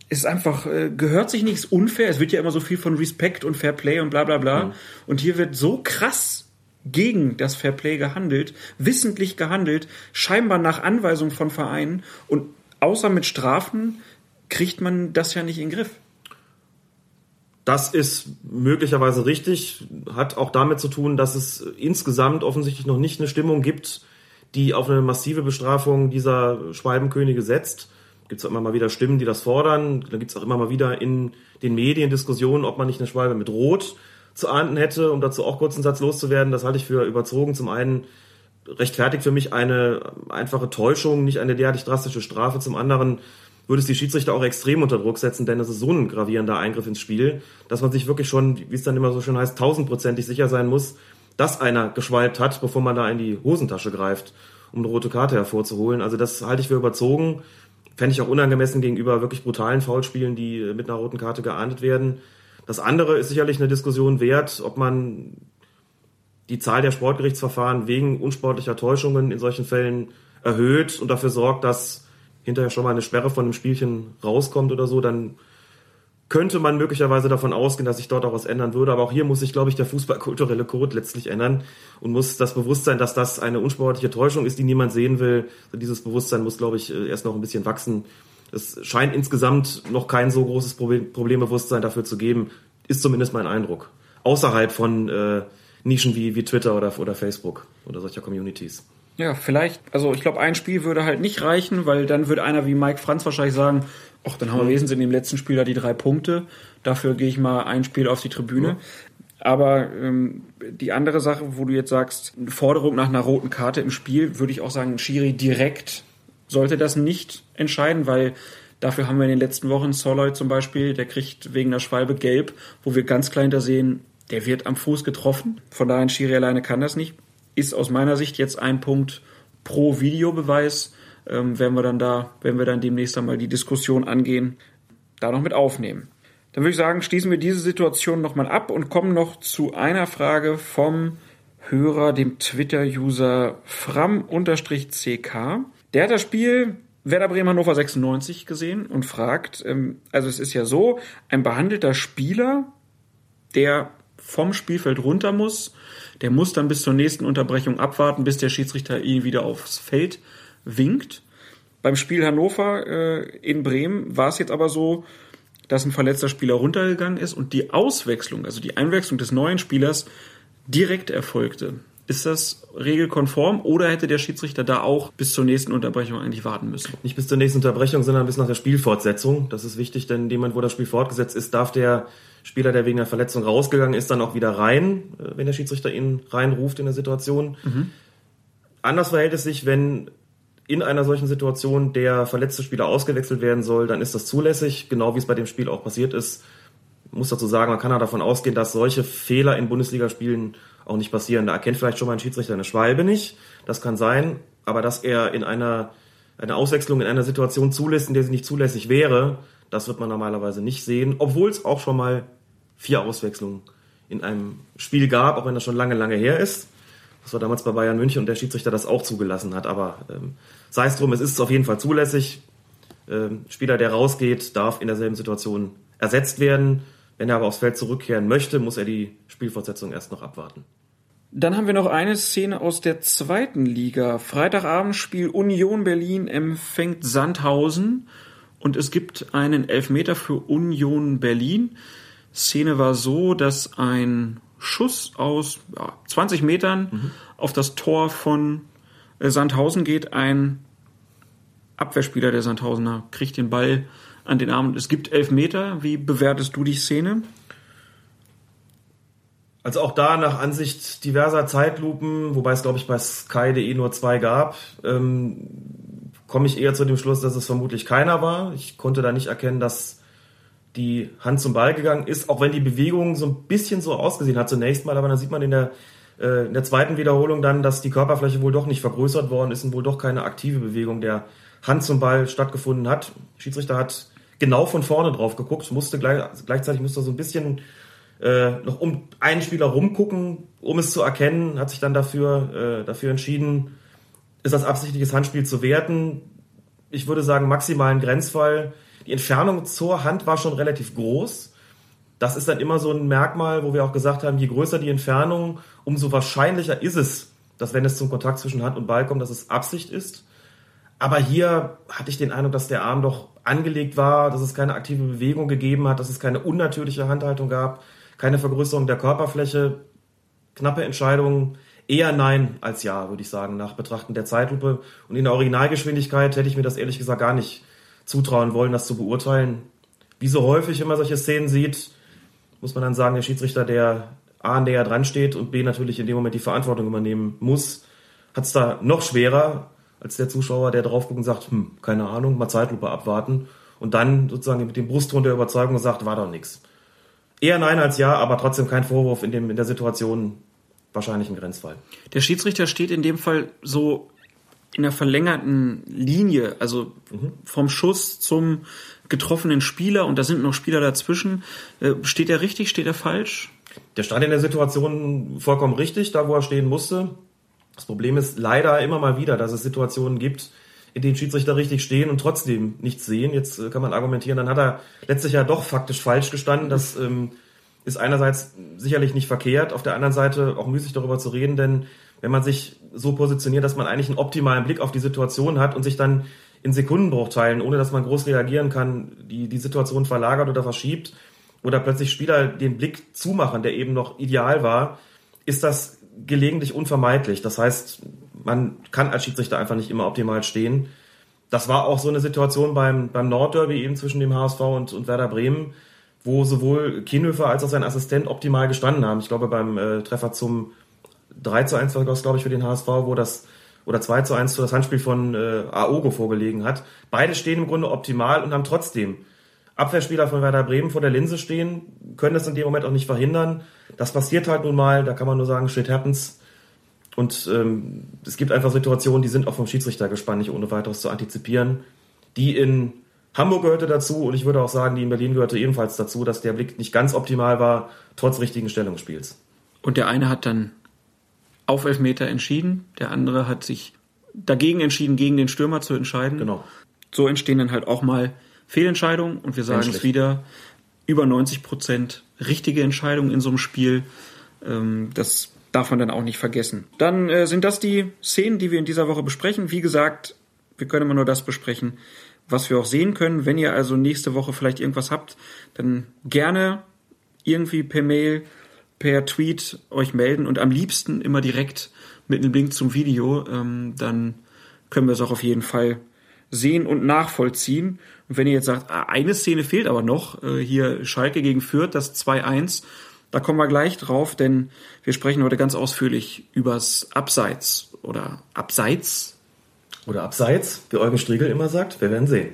ist einfach, äh, gehört sich nichts unfair. Es wird ja immer so viel von Respekt und Fair Play und bla bla bla. Mhm. Und hier wird so krass gegen das Fair Play gehandelt, wissentlich gehandelt, scheinbar nach Anweisung von Vereinen und außer mit Strafen kriegt man das ja nicht in den Griff. Das ist möglicherweise richtig, hat auch damit zu tun, dass es insgesamt offensichtlich noch nicht eine Stimmung gibt die auf eine massive Bestrafung dieser Schwalbenkönige setzt. Gibt es auch immer mal wieder Stimmen, die das fordern. Da gibt es auch immer mal wieder in den Medien Diskussionen, ob man nicht eine Schwalbe mit Rot zu ahnden hätte, um dazu auch kurz einen Satz loszuwerden. Das halte ich für überzogen. Zum einen rechtfertigt für mich eine einfache Täuschung, nicht eine derartig drastische Strafe. Zum anderen würde es die Schiedsrichter auch extrem unter Druck setzen, denn es ist so ein gravierender Eingriff ins Spiel, dass man sich wirklich schon, wie es dann immer so schön heißt, tausendprozentig sicher sein muss, dass einer geschwalbt hat, bevor man da in die Hosentasche greift, um eine rote Karte hervorzuholen. Also das halte ich für überzogen. Fände ich auch unangemessen gegenüber wirklich brutalen Foulspielen, die mit einer roten Karte geahndet werden. Das andere ist sicherlich eine Diskussion wert, ob man die Zahl der Sportgerichtsverfahren wegen unsportlicher Täuschungen in solchen Fällen erhöht und dafür sorgt, dass hinterher schon mal eine Sperre von einem Spielchen rauskommt oder so, dann könnte man möglicherweise davon ausgehen, dass sich dort auch was ändern würde. Aber auch hier muss sich, glaube ich, der fußballkulturelle Code letztlich ändern und muss das Bewusstsein, dass das eine unsportliche Täuschung ist, die niemand sehen will, dieses Bewusstsein muss, glaube ich, erst noch ein bisschen wachsen. Es scheint insgesamt noch kein so großes Problembewusstsein dafür zu geben, ist zumindest mein Eindruck. Außerhalb von äh, Nischen wie, wie Twitter oder, oder Facebook oder solcher Communities. Ja, vielleicht, also ich glaube, ein Spiel würde halt nicht reichen, weil dann würde einer wie Mike Franz wahrscheinlich sagen, ach, dann haben wir mhm. wenigstens in dem letzten Spiel da die drei Punkte, dafür gehe ich mal ein Spiel auf die Tribüne. Mhm. Aber ähm, die andere Sache, wo du jetzt sagst, eine Forderung nach einer roten Karte im Spiel, würde ich auch sagen, Schiri direkt sollte das nicht entscheiden, weil dafür haben wir in den letzten Wochen Soloy zum Beispiel, der kriegt wegen der Schwalbe gelb, wo wir ganz klein da sehen, der wird am Fuß getroffen. Von daher, Schiri alleine kann das nicht. Ist aus meiner Sicht jetzt ein Punkt pro Videobeweis. Ähm, werden wir dann da, wenn wir dann demnächst einmal die Diskussion angehen, da noch mit aufnehmen. Dann würde ich sagen, schließen wir diese Situation nochmal ab und kommen noch zu einer Frage vom Hörer, dem Twitter-User fram-ck. Der hat das Spiel Werder Bremen Hannover 96 gesehen und fragt, ähm, also es ist ja so, ein behandelter Spieler, der vom Spielfeld runter muss. Der muss dann bis zur nächsten Unterbrechung abwarten, bis der Schiedsrichter ihn wieder aufs Feld winkt. Beim Spiel Hannover äh, in Bremen war es jetzt aber so, dass ein verletzter Spieler runtergegangen ist und die Auswechslung, also die Einwechslung des neuen Spielers direkt erfolgte. Ist das regelkonform oder hätte der Schiedsrichter da auch bis zur nächsten Unterbrechung eigentlich warten müssen? Nicht bis zur nächsten Unterbrechung, sondern bis nach der Spielfortsetzung. Das ist wichtig, denn in dem Moment, wo das Spiel fortgesetzt ist, darf der Spieler, der wegen der Verletzung rausgegangen ist, dann auch wieder rein, äh, wenn der Schiedsrichter ihn reinruft in der Situation. Mhm. Anders verhält es sich, wenn in einer solchen Situation der verletzte Spieler ausgewechselt werden soll, dann ist das zulässig, genau wie es bei dem Spiel auch passiert ist. Ich muss dazu sagen, man kann ja davon ausgehen, dass solche Fehler in Bundesligaspielen auch nicht passieren. Da erkennt vielleicht schon mal ein Schiedsrichter eine Schwalbe nicht. Das kann sein. Aber dass er in einer, eine Auswechslung in einer Situation zulässt, in der sie nicht zulässig wäre, das wird man normalerweise nicht sehen. Obwohl es auch schon mal vier Auswechslungen in einem Spiel gab, auch wenn das schon lange, lange her ist. Das war damals bei Bayern München und der Schiedsrichter das auch zugelassen hat. Aber ähm, sei es drum, es ist auf jeden Fall zulässig. Ähm, Spieler, der rausgeht, darf in derselben Situation ersetzt werden. Wenn er aber aufs Feld zurückkehren möchte, muss er die Spielfortsetzung erst noch abwarten. Dann haben wir noch eine Szene aus der zweiten Liga. Freitagabendspiel Union Berlin empfängt Sandhausen und es gibt einen Elfmeter für Union Berlin. Szene war so, dass ein Schuss aus ja, 20 Metern mhm. auf das Tor von äh, Sandhausen geht. Ein Abwehrspieler der Sandhausener kriegt den Ball an den Arm. Es gibt Elfmeter. Wie bewertest du die Szene? Also auch da nach Ansicht diverser Zeitlupen, wobei es glaube ich bei Sky.de nur zwei gab, ähm, komme ich eher zu dem Schluss, dass es vermutlich keiner war. Ich konnte da nicht erkennen, dass die Hand zum Ball gegangen ist, auch wenn die Bewegung so ein bisschen so ausgesehen hat zunächst mal, aber dann sieht man in der, äh, in der zweiten Wiederholung dann, dass die Körperfläche wohl doch nicht vergrößert worden ist und wohl doch keine aktive Bewegung der Hand zum Ball stattgefunden hat. Schiedsrichter hat genau von vorne drauf geguckt, musste gleich, gleichzeitig musste so ein bisschen äh, noch um einen Spieler rumgucken, um es zu erkennen, hat sich dann dafür, äh, dafür entschieden, ist das absichtliches Handspiel zu werten. Ich würde sagen, maximalen Grenzfall die Entfernung zur Hand war schon relativ groß. Das ist dann immer so ein Merkmal, wo wir auch gesagt haben, je größer die Entfernung, umso wahrscheinlicher ist es, dass wenn es zum Kontakt zwischen Hand und Ball kommt, dass es Absicht ist. Aber hier hatte ich den Eindruck, dass der Arm doch angelegt war, dass es keine aktive Bewegung gegeben hat, dass es keine unnatürliche Handhaltung gab, keine Vergrößerung der Körperfläche. Knappe Entscheidung. Eher nein als ja, würde ich sagen, nach Betrachten der Zeitlupe. Und in der Originalgeschwindigkeit hätte ich mir das ehrlich gesagt gar nicht zutrauen wollen, das zu beurteilen. Wie so häufig, wenn man solche Szenen sieht, muss man dann sagen, der Schiedsrichter, der A näher dran steht und B natürlich in dem Moment die Verantwortung übernehmen muss, hat es da noch schwerer als der Zuschauer, der drauf guckt und sagt, hm, keine Ahnung, mal Zeitlupe abwarten und dann sozusagen mit dem Brustton der Überzeugung sagt, war doch nichts. Eher nein als ja, aber trotzdem kein Vorwurf in, dem, in der Situation, wahrscheinlich ein Grenzfall. Der Schiedsrichter steht in dem Fall so in der verlängerten Linie, also mhm. vom Schuss zum getroffenen Spieler und da sind noch Spieler dazwischen. Äh, steht er richtig, steht er falsch? Der stand in der Situation vollkommen richtig, da wo er stehen musste. Das Problem ist leider immer mal wieder, dass es Situationen gibt, in denen Schiedsrichter richtig stehen und trotzdem nichts sehen. Jetzt äh, kann man argumentieren, dann hat er letztlich ja doch faktisch falsch gestanden. Das ähm, ist einerseits sicherlich nicht verkehrt, auf der anderen Seite auch müßig darüber zu reden, denn wenn man sich so positioniert, dass man eigentlich einen optimalen Blick auf die Situation hat und sich dann in Sekundenbruchteilen, ohne dass man groß reagieren kann, die, die Situation verlagert oder verschiebt oder plötzlich Spieler den Blick zumachen, der eben noch ideal war, ist das gelegentlich unvermeidlich. Das heißt, man kann als Schiedsrichter einfach nicht immer optimal stehen. Das war auch so eine Situation beim, beim Nordderby eben zwischen dem HSV und, und Werder Bremen, wo sowohl Kienhöfer als auch sein Assistent optimal gestanden haben. Ich glaube, beim äh, Treffer zum 3 zu 1 war das, glaube ich, für den HSV, wo das oder 2 zu 1 für das Handspiel von äh, Aogo vorgelegen hat. Beide stehen im Grunde optimal und haben trotzdem Abwehrspieler von Werder Bremen vor der Linse stehen, können das in dem Moment auch nicht verhindern. Das passiert halt nun mal, da kann man nur sagen, shit happens. Und ähm, es gibt einfach Situationen, die sind auch vom Schiedsrichter gespannt, nicht ohne weiteres zu antizipieren. Die in Hamburg gehörte dazu und ich würde auch sagen, die in Berlin gehörte ebenfalls dazu, dass der Blick nicht ganz optimal war, trotz richtigen Stellungsspiels. Und der eine hat dann auf Elfmeter entschieden, der andere hat sich dagegen entschieden, gegen den Stürmer zu entscheiden. Genau. So entstehen dann halt auch mal Fehlentscheidungen und wir sagen es wieder, über 90 Prozent richtige Entscheidungen in so einem Spiel. Ähm, das darf man dann auch nicht vergessen. Dann äh, sind das die Szenen, die wir in dieser Woche besprechen. Wie gesagt, wir können immer nur das besprechen, was wir auch sehen können. Wenn ihr also nächste Woche vielleicht irgendwas habt, dann gerne irgendwie per Mail, per Tweet euch melden und am liebsten immer direkt mit einem Link zum Video. Ähm, dann können wir es auch auf jeden Fall sehen und nachvollziehen. Und wenn ihr jetzt sagt, ah, eine Szene fehlt aber noch, äh, hier Schalke gegen Fürth, das 2-1, da kommen wir gleich drauf, denn wir sprechen heute ganz ausführlich übers Abseits oder Abseits. Oder Abseits, wie Eugen Striegel immer sagt. Wir werden sehen.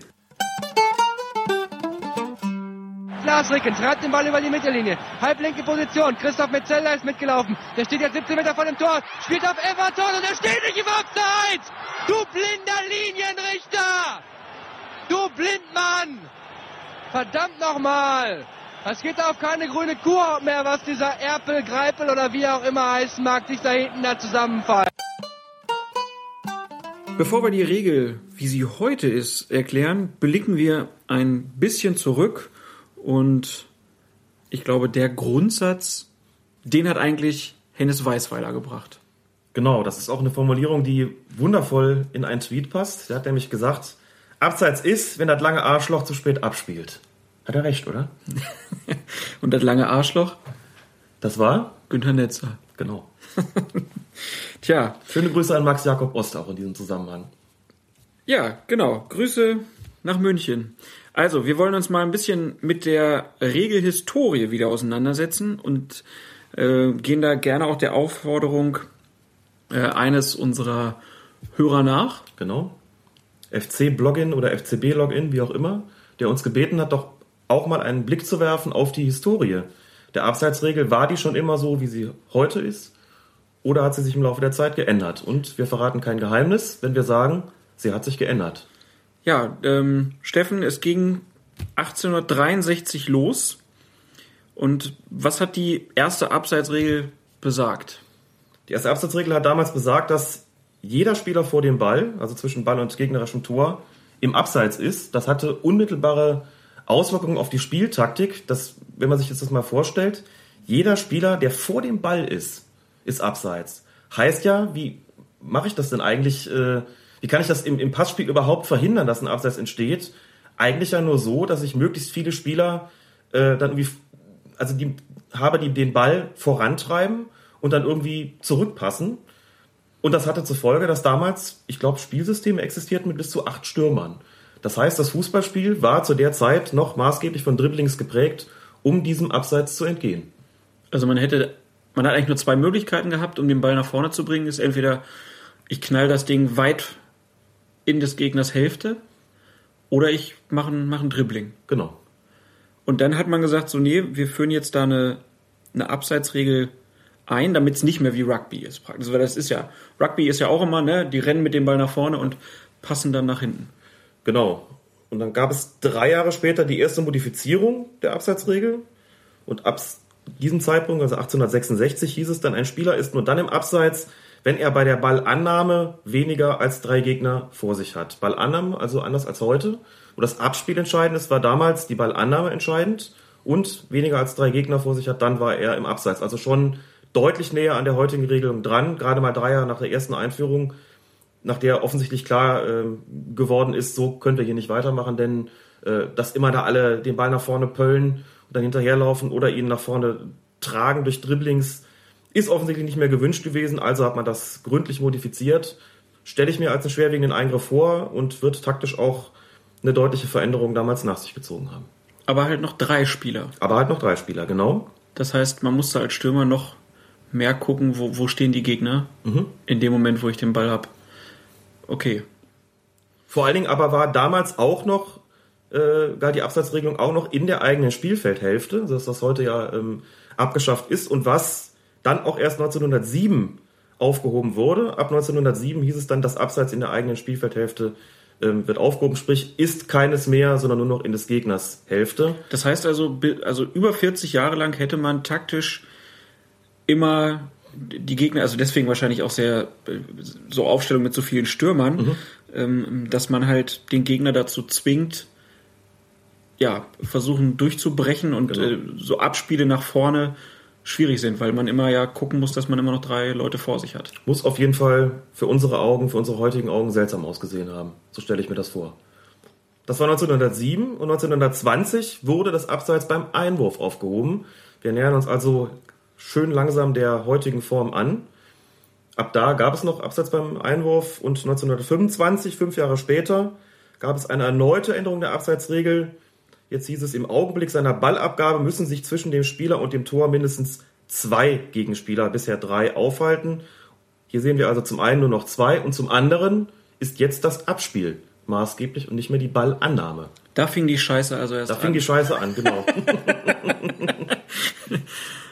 Lars Ricken treibt den Ball über die Mittellinie. Halblinke Position. Christoph Metzeler ist mitgelaufen. Der steht jetzt 17 Meter vor dem Tor. Spielt auf Everton und er steht nicht im Abseits. Du blinder Linienrichter. Du Blindmann. Verdammt nochmal. Es geht auf keine grüne Kuhhaut mehr, was dieser Erpel, Greipel oder wie auch immer heißen mag, sich da hinten da zusammenfallen. Bevor wir die Regel, wie sie heute ist, erklären, blicken wir ein bisschen zurück und ich glaube, der Grundsatz, den hat eigentlich Hennes Weißweiler gebracht. Genau, das ist auch eine Formulierung, die wundervoll in einen Tweet passt. Der hat nämlich gesagt, Abseits ist, wenn das lange Arschloch zu spät abspielt. Hat er recht, oder? Und das lange Arschloch? Das war? Günther Netzer. Genau. Tja. Schöne Grüße an Max Jakob Ost auch in diesem Zusammenhang. Ja, genau. Grüße nach München. Also, wir wollen uns mal ein bisschen mit der Regelhistorie wieder auseinandersetzen und äh, gehen da gerne auch der Aufforderung äh, eines unserer Hörer nach. Genau. FC-Blogin oder FCB-Login, wie auch immer, der uns gebeten hat, doch auch mal einen Blick zu werfen auf die Historie. Der Abseitsregel, war die schon immer so, wie sie heute ist? Oder hat sie sich im Laufe der Zeit geändert? Und wir verraten kein Geheimnis, wenn wir sagen, sie hat sich geändert. Ja, ähm, Steffen, es ging 1863 los. Und was hat die erste Abseitsregel besagt? Die erste Abseitsregel hat damals besagt, dass jeder Spieler vor dem Ball, also zwischen Ball und gegnerischem Tor, im Abseits ist. Das hatte unmittelbare Auswirkungen auf die Spieltaktik. Das, wenn man sich jetzt das mal vorstellt, jeder Spieler, der vor dem Ball ist, ist Abseits. Heißt ja, wie mache ich das denn eigentlich? Äh, wie kann ich das im, im Passspiel überhaupt verhindern, dass ein Abseits entsteht? Eigentlich ja nur so, dass ich möglichst viele Spieler äh, dann irgendwie, also die habe, die den Ball vorantreiben und dann irgendwie zurückpassen. Und das hatte zur Folge, dass damals, ich glaube, Spielsysteme existierten mit bis zu acht Stürmern. Das heißt, das Fußballspiel war zu der Zeit noch maßgeblich von Dribblings geprägt, um diesem Abseits zu entgehen. Also man hätte, man hat eigentlich nur zwei Möglichkeiten gehabt, um den Ball nach vorne zu bringen. Ist entweder ich knall das Ding weit in des Gegners Hälfte oder ich mache ein, mach ein Dribbling. Genau. Und dann hat man gesagt, so nee, wir führen jetzt da eine, eine Abseitsregel ein, damit es nicht mehr wie Rugby ist praktisch. Weil das ist ja, Rugby ist ja auch immer, ne, die rennen mit dem Ball nach vorne und passen dann nach hinten. Genau. Und dann gab es drei Jahre später die erste Modifizierung der Abseitsregel. Und ab diesem Zeitpunkt, also 1866, hieß es dann, ein Spieler ist nur dann im Abseits, wenn er bei der Ballannahme weniger als drei Gegner vor sich hat. Ballannahme, also anders als heute. Und das Abspiel entscheidend ist, war damals die Ballannahme entscheidend und weniger als drei Gegner vor sich hat, dann war er im Abseits. Also schon deutlich näher an der heutigen Regelung dran, gerade mal drei Jahre nach der ersten Einführung, nach der offensichtlich klar äh, geworden ist, so können wir hier nicht weitermachen, denn äh, dass immer da alle den Ball nach vorne pöllen und dann hinterherlaufen oder ihn nach vorne tragen durch Dribblings, ist offensichtlich nicht mehr gewünscht gewesen, also hat man das gründlich modifiziert. Stelle ich mir als einen schwerwiegenden Eingriff vor und wird taktisch auch eine deutliche Veränderung damals nach sich gezogen haben. Aber halt noch drei Spieler. Aber halt noch drei Spieler, genau. Das heißt, man musste als Stürmer noch mehr gucken, wo, wo stehen die Gegner Mhm. in dem Moment, wo ich den Ball hab. Okay. Vor allen Dingen aber war damals auch noch, äh, galt die Abseitsregelung auch noch in der eigenen Spielfeldhälfte, dass das heute ja ähm, abgeschafft ist und was dann auch erst 1907 aufgehoben wurde. Ab 1907 hieß es dann, das Abseits in der eigenen Spielfeldhälfte ähm, wird aufgehoben, sprich ist keines mehr, sondern nur noch in des Gegners Hälfte. Das heißt also, also über 40 Jahre lang hätte man taktisch immer die Gegner, also deswegen wahrscheinlich auch sehr äh, so Aufstellung mit so vielen Stürmern, ähm, dass man halt den Gegner dazu zwingt, ja, versuchen durchzubrechen und Genau. äh, so Abspiele nach vorne schwierig sind, weil man immer ja gucken muss, dass man immer noch drei Leute vor sich hat. Muss auf jeden Fall für unsere Augen, für unsere heutigen Augen seltsam ausgesehen haben. So stelle ich mir das vor. Das war 1907 und 1920 wurde das Abseits beim Einwurf aufgehoben. Wir nähern uns also schön langsam der heutigen Form an. Ab da gab es noch Abseits beim Einwurf und 1925, fünf Jahre später, gab es eine erneute Änderung der Abseitsregel. Jetzt hieß es, im Augenblick seiner Ballabgabe müssen sich zwischen dem Spieler und dem Tor mindestens zwei Gegenspieler, bisher drei, aufhalten. Hier sehen wir also zum einen nur noch zwei und zum anderen ist jetzt das Abspiel maßgeblich und nicht mehr die Ballannahme. Da fing die Scheiße also erst Da an. fing die Scheiße an, genau.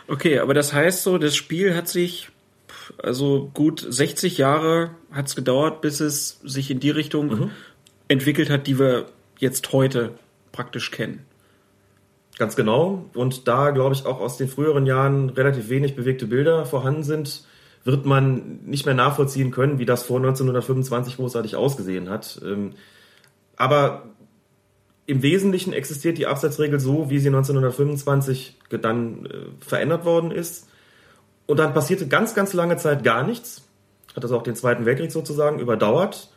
Okay, aber das heißt so, das Spiel hat sich, also gut 60 Jahre hat es gedauert, bis es sich in die Richtung Mhm. entwickelt hat, die wir jetzt heute praktisch kennen. Ganz genau. Und da, glaube ich, auch aus den früheren Jahren relativ wenig bewegte Bilder vorhanden sind, wird man nicht mehr nachvollziehen können, wie das vor 1925 großartig ausgesehen hat. Ähm, Aber im Wesentlichen existiert die Abseitsregel so, wie sie 1925 ge- dann äh, verändert worden ist. Und dann passierte ganz, ganz lange Zeit gar nichts. Hat das auch den Zweiten Weltkrieg sozusagen überdauert.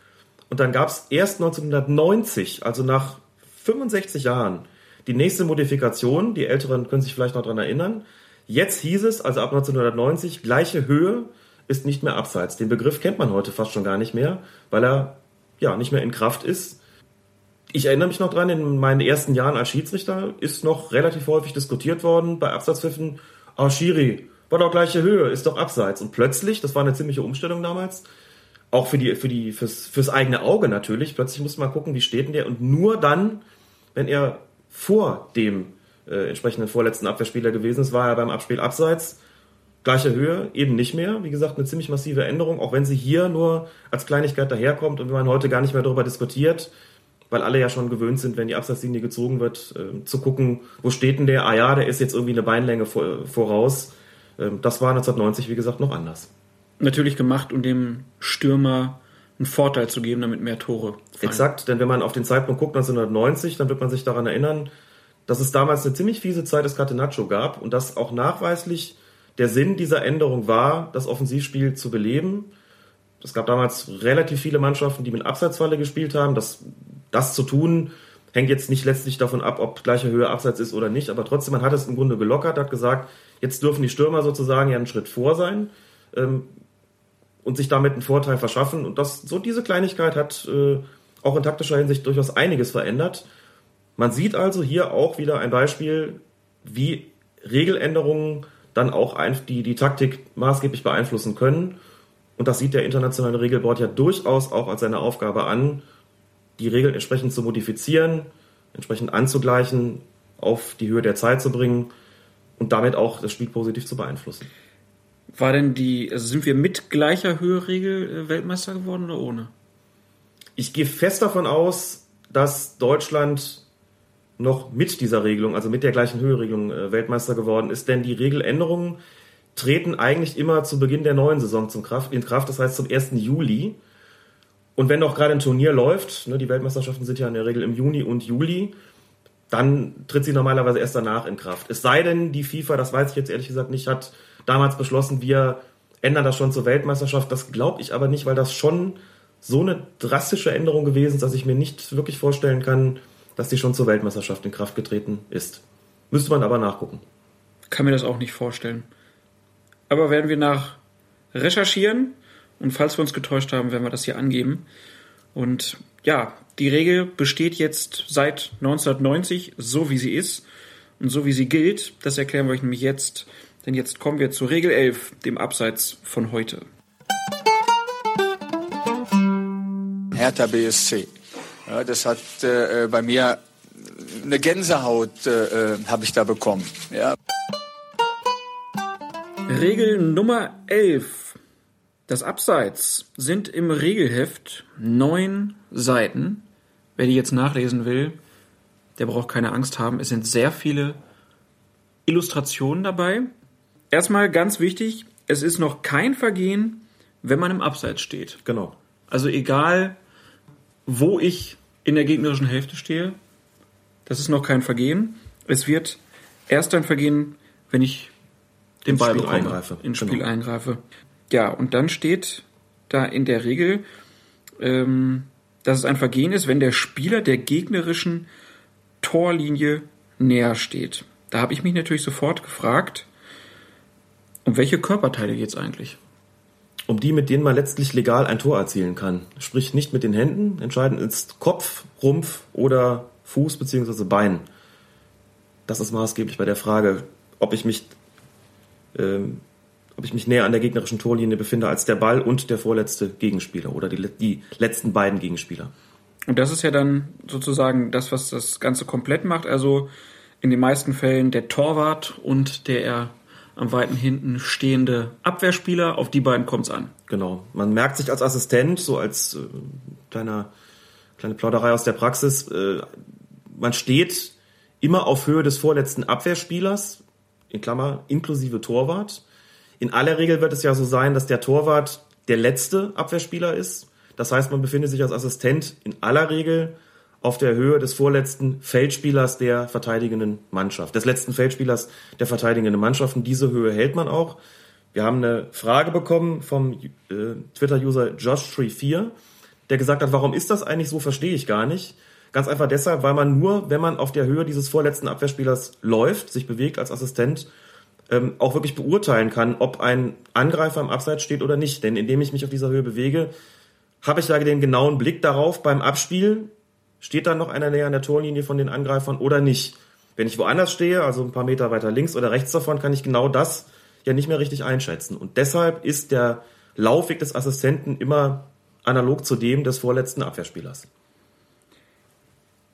Und dann gab es erst 1990, also nach 65 Jahren, die nächste Modifikation. Die Älteren können sich vielleicht noch daran erinnern. Jetzt hieß es, also ab 1990, gleiche Höhe ist nicht mehr abseits. Den Begriff kennt man heute fast schon gar nicht mehr, weil er ja nicht mehr in Kraft ist. Ich erinnere mich noch dran, in meinen ersten Jahren als Schiedsrichter ist noch relativ häufig diskutiert worden bei Abseitspfiffen, ah, Schiri, war doch gleiche Höhe, ist doch abseits. Und plötzlich, das war eine ziemliche Umstellung damals, auch für die, für die, fürs, fürs eigene Auge natürlich, plötzlich musste man gucken, wie steht denn der und nur dann, wenn er vor dem äh, entsprechenden vorletzten Abwehrspieler gewesen ist, war er beim Abspiel abseits. Gleiche Höhe, eben nicht mehr. Wie gesagt, eine ziemlich massive Änderung, auch wenn sie hier nur als Kleinigkeit daherkommt und man heute gar nicht mehr darüber diskutiert, weil alle ja schon gewöhnt sind, wenn die Absatzlinie gezogen wird, äh, zu gucken, wo steht denn der? Ah ja, der ist jetzt irgendwie eine Beinlänge vor, voraus. Ähm, das war 1990, wie gesagt, noch anders. Natürlich gemacht, um dem Stürmer einen Vorteil zu geben, damit mehr Tore fallen. Exakt, denn wenn man auf den Zeitpunkt guckt, 1990, dann wird man sich daran erinnern, dass es damals eine ziemlich fiese Zeit des Catenaccio gab und dass auch nachweislich der Sinn dieser Änderung war, das Offensivspiel zu beleben. Es gab damals relativ viele Mannschaften, die mit Abseitsfalle gespielt haben. Das, das zu tun Hängt jetzt nicht letztlich davon ab, ob gleiche Höhe abseits ist oder nicht, aber trotzdem, man hat es im Grunde gelockert, hat gesagt, jetzt dürfen die Stürmer sozusagen ja einen Schritt vor sein ähm, und sich damit einen Vorteil verschaffen. Und das, so diese Kleinigkeit hat äh, auch in taktischer Hinsicht durchaus einiges verändert. Man sieht also hier auch wieder ein Beispiel, wie Regeländerungen dann auch ein, die, die Taktik maßgeblich beeinflussen können. Und das sieht der internationale Regelboard ja durchaus auch als seine Aufgabe an, die Regeln entsprechend zu modifizieren, entsprechend anzugleichen, auf die Höhe der Zeit zu bringen und damit auch das Spiel positiv zu beeinflussen. War denn die, also sind wir mit gleicher Höhe Regel äh, Weltmeister geworden oder ohne? Ich gehe fest davon aus, dass Deutschland noch mit dieser Regelung, also mit der gleichen Höheregelung äh, Weltmeister geworden ist, denn die Regeländerungen treten eigentlich immer zu Beginn der neuen Saison zum Kraft, in Kraft, das heißt zum 1. Juli. Und wenn noch gerade ein Turnier läuft, ne, die Weltmeisterschaften sind ja in der Regel im Juni und Juli, dann tritt sie normalerweise erst danach in Kraft. Es sei denn, die FIFA, das weiß ich jetzt ehrlich gesagt nicht, hat damals beschlossen, wir ändern das schon zur Weltmeisterschaft. Das glaube ich aber nicht, weil das schon so eine drastische Änderung gewesen ist, dass ich mir nicht wirklich vorstellen kann, dass die schon zur Weltmeisterschaft in Kraft getreten ist. Müsste man aber nachgucken. Kann mir das auch nicht vorstellen. Aber werden wir nach recherchieren und falls wir uns getäuscht haben, werden wir das hier angeben. Und ja, die Regel besteht jetzt seit 1990 so, wie sie ist und so, wie sie gilt. Das erklären wir euch nämlich jetzt, denn jetzt kommen wir zur Regel 11, dem Abseits von heute. Hertha BSC. Ja, das hat äh, bei mir eine Gänsehaut äh, habe ich da bekommen. Ja. Regel Nummer 11. Das Abseits sind im Regelheft neun Seiten. Wer die jetzt nachlesen will, der braucht keine Angst haben. Es sind sehr viele Illustrationen dabei. Erstmal ganz wichtig, es ist noch kein Vergehen, wenn man im Abseits steht. Genau. Also egal, wo ich in der gegnerischen Hälfte stehe, das ist noch kein Vergehen. Es wird erst ein Vergehen, wenn ich den Ball Spiel eingreife. ins Spiel Genau. eingreife. Ja, und dann steht da in der Regel, ähm, dass es ein Vergehen ist, wenn der Spieler der gegnerischen Torlinie näher steht. Da habe ich mich natürlich sofort gefragt, um welche Körperteile geht's eigentlich? Um die, mit denen man letztlich legal ein Tor erzielen kann. Sprich nicht mit den Händen. Entscheidend ist Kopf, Rumpf oder Fuß bzw. Bein. Das ist maßgeblich bei der Frage, ob ich mich, ähm, ob ich mich näher an der gegnerischen Torlinie befinde als der Ball und der vorletzte Gegenspieler oder die, die letzten beiden Gegenspieler. Und das ist ja dann sozusagen das, was das Ganze komplett macht. Also in den meisten Fällen der Torwart und der am weiten hinten stehende Abwehrspieler. Auf die beiden kommt's an. Genau. Man merkt sich als Assistent, so als äh, kleiner, kleine Plauderei aus der Praxis, äh, man steht immer auf Höhe des vorletzten Abwehrspielers, in Klammer, inklusive Torwart. In aller Regel wird es ja so sein, dass der Torwart der letzte Abwehrspieler ist. Das heißt, man befindet sich als Assistent in aller Regel auf der Höhe des vorletzten Feldspielers der verteidigenden Mannschaft, des letzten Feldspielers der verteidigenden Mannschaft. Und diese Höhe hält man auch. Wir haben eine Frage bekommen vom äh, Twitter-User Josh34, der gesagt hat, warum ist das eigentlich so, verstehe ich gar nicht. Ganz einfach deshalb, weil man nur, wenn man auf der Höhe dieses vorletzten Abwehrspielers läuft, sich bewegt als Assistent, ähm, auch wirklich beurteilen kann, ob ein Angreifer im Abseits steht oder nicht. Denn indem ich mich auf dieser Höhe bewege, habe ich da den genauen Blick darauf beim Abspiel, steht da noch einer näher an der Torlinie von den Angreifern oder nicht. Wenn ich woanders stehe, also ein paar Meter weiter links oder rechts davon, kann ich genau das ja nicht mehr richtig einschätzen. Und deshalb ist der Laufweg des Assistenten immer analog zu dem des vorletzten Abwehrspielers.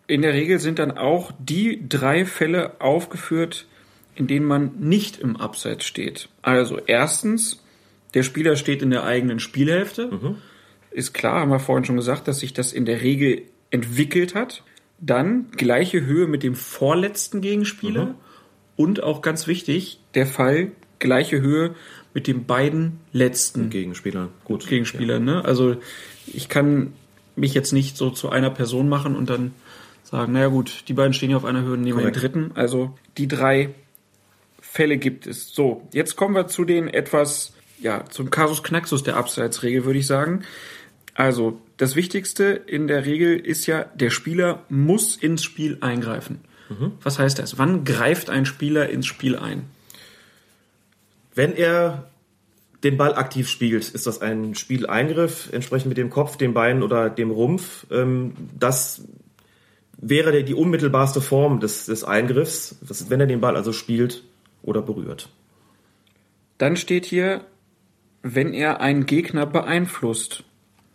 In der Regel sind dann auch die drei Fälle aufgeführt, in denen man nicht im Abseits steht. Also erstens, der Spieler steht in der eigenen Spielhälfte. Ist klar, haben wir vorhin schon gesagt, dass sich das in der Regel entwickelt hat. Dann gleiche Höhe mit dem vorletzten Gegenspieler. Und auch ganz wichtig, der Fall gleiche Höhe mit den beiden letzten Gegenspieler. Gut. Gegenspieler. Ne? Also ich kann mich jetzt nicht so zu einer Person machen und dann sagen, naja gut, die beiden stehen ja auf einer Höhe, nehmen wir den Korrekt. dritten. Also die drei Fälle gibt es. So, jetzt kommen wir zu den etwas, ja, zum Kasus Knaxus der Abseitsregel, würde ich sagen. Also, das Wichtigste in der Regel ist ja, der Spieler muss ins Spiel eingreifen. Was heißt das? Wann greift ein Spieler ins Spiel ein? Wenn er den Ball aktiv spielt, ist das ein Spieleingriff, entsprechend mit dem Kopf, dem Bein oder dem Rumpf. Ähm, Das wäre die unmittelbarste Form des, des Eingriffs, wenn er den Ball also spielt oder berührt. Dann steht hier, wenn er einen Gegner beeinflusst.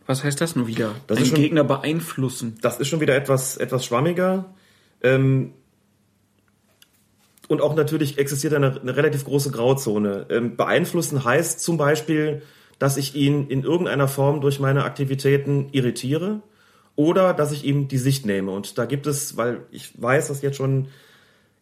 Was heißt das nun wieder? Das einen ist schon- Gegner beeinflussen. Das ist schon wieder etwas, etwas schwammiger. Ähm, und auch natürlich existiert eine, eine relativ große Grauzone. Ähm, beeinflussen heißt zum Beispiel, dass ich ihn in irgendeiner Form durch meine Aktivitäten irritiere oder dass ich ihm die Sicht nehme. Und da gibt es, weil ich weiß, dass jetzt schon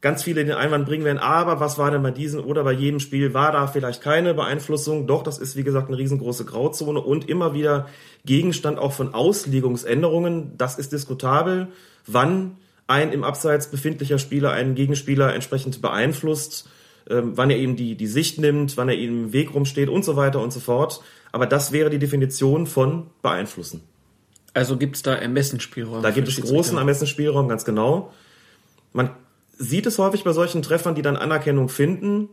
ganz viele den Einwand bringen werden, aber was war denn bei diesem oder bei jedem Spiel, war da vielleicht keine Beeinflussung? Doch, das ist wie gesagt eine riesengroße Grauzone und immer wieder Gegenstand auch von Auslegungsänderungen. Das ist diskutabel, wann ein im Abseits befindlicher Spieler einen Gegenspieler entsprechend beeinflusst, ähm, wann er ihm die, die Sicht nimmt, wann er ihm im Weg rumsteht und so weiter und so fort. Aber das wäre die Definition von beeinflussen. Also gibt es da Ermessensspielräume? Da gibt es großen Ermessensspielraum, ganz genau. Man sieht es häufig bei solchen Treffern, die dann Anerkennung finden,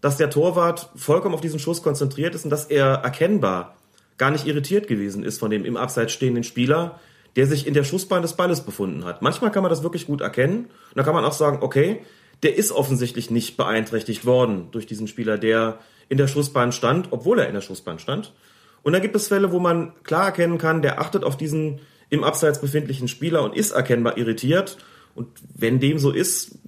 dass der Torwart vollkommen auf diesen Schuss konzentriert ist und dass er erkennbar gar nicht irritiert gewesen ist von dem im Abseits stehenden Spieler, der sich in der Schussbahn des Balles befunden hat. Manchmal kann man das wirklich gut erkennen und da kann man auch sagen, okay, der ist offensichtlich nicht beeinträchtigt worden durch diesen Spieler, der in der Schussbahn stand, obwohl er in der Schussbahn stand. Und dann gibt es Fälle, wo man klar erkennen kann, der achtet auf diesen im Abseits befindlichen Spieler und ist erkennbar irritiert. Und wenn dem so ist,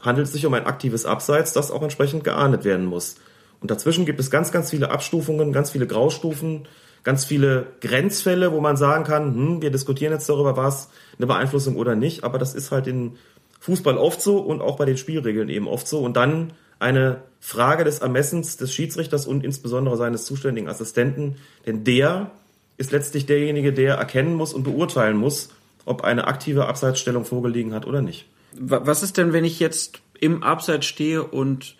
handelt es sich um ein aktives Abseits, das auch entsprechend geahndet werden muss. Und dazwischen gibt es ganz, ganz viele Abstufungen, ganz viele Graustufen, ganz viele Grenzfälle, wo man sagen kann, hm, wir diskutieren jetzt darüber, war es eine Beeinflussung oder nicht, aber das ist halt in Fußball oft so und auch bei den Spielregeln eben oft so. Und dann eine Frage des Ermessens des Schiedsrichters und insbesondere seines zuständigen Assistenten, denn der ist letztlich derjenige, der erkennen muss und beurteilen muss, ob eine aktive Abseitsstellung vorgelegen hat oder nicht. Wa- Was ist denn, wenn ich jetzt im Abseits stehe und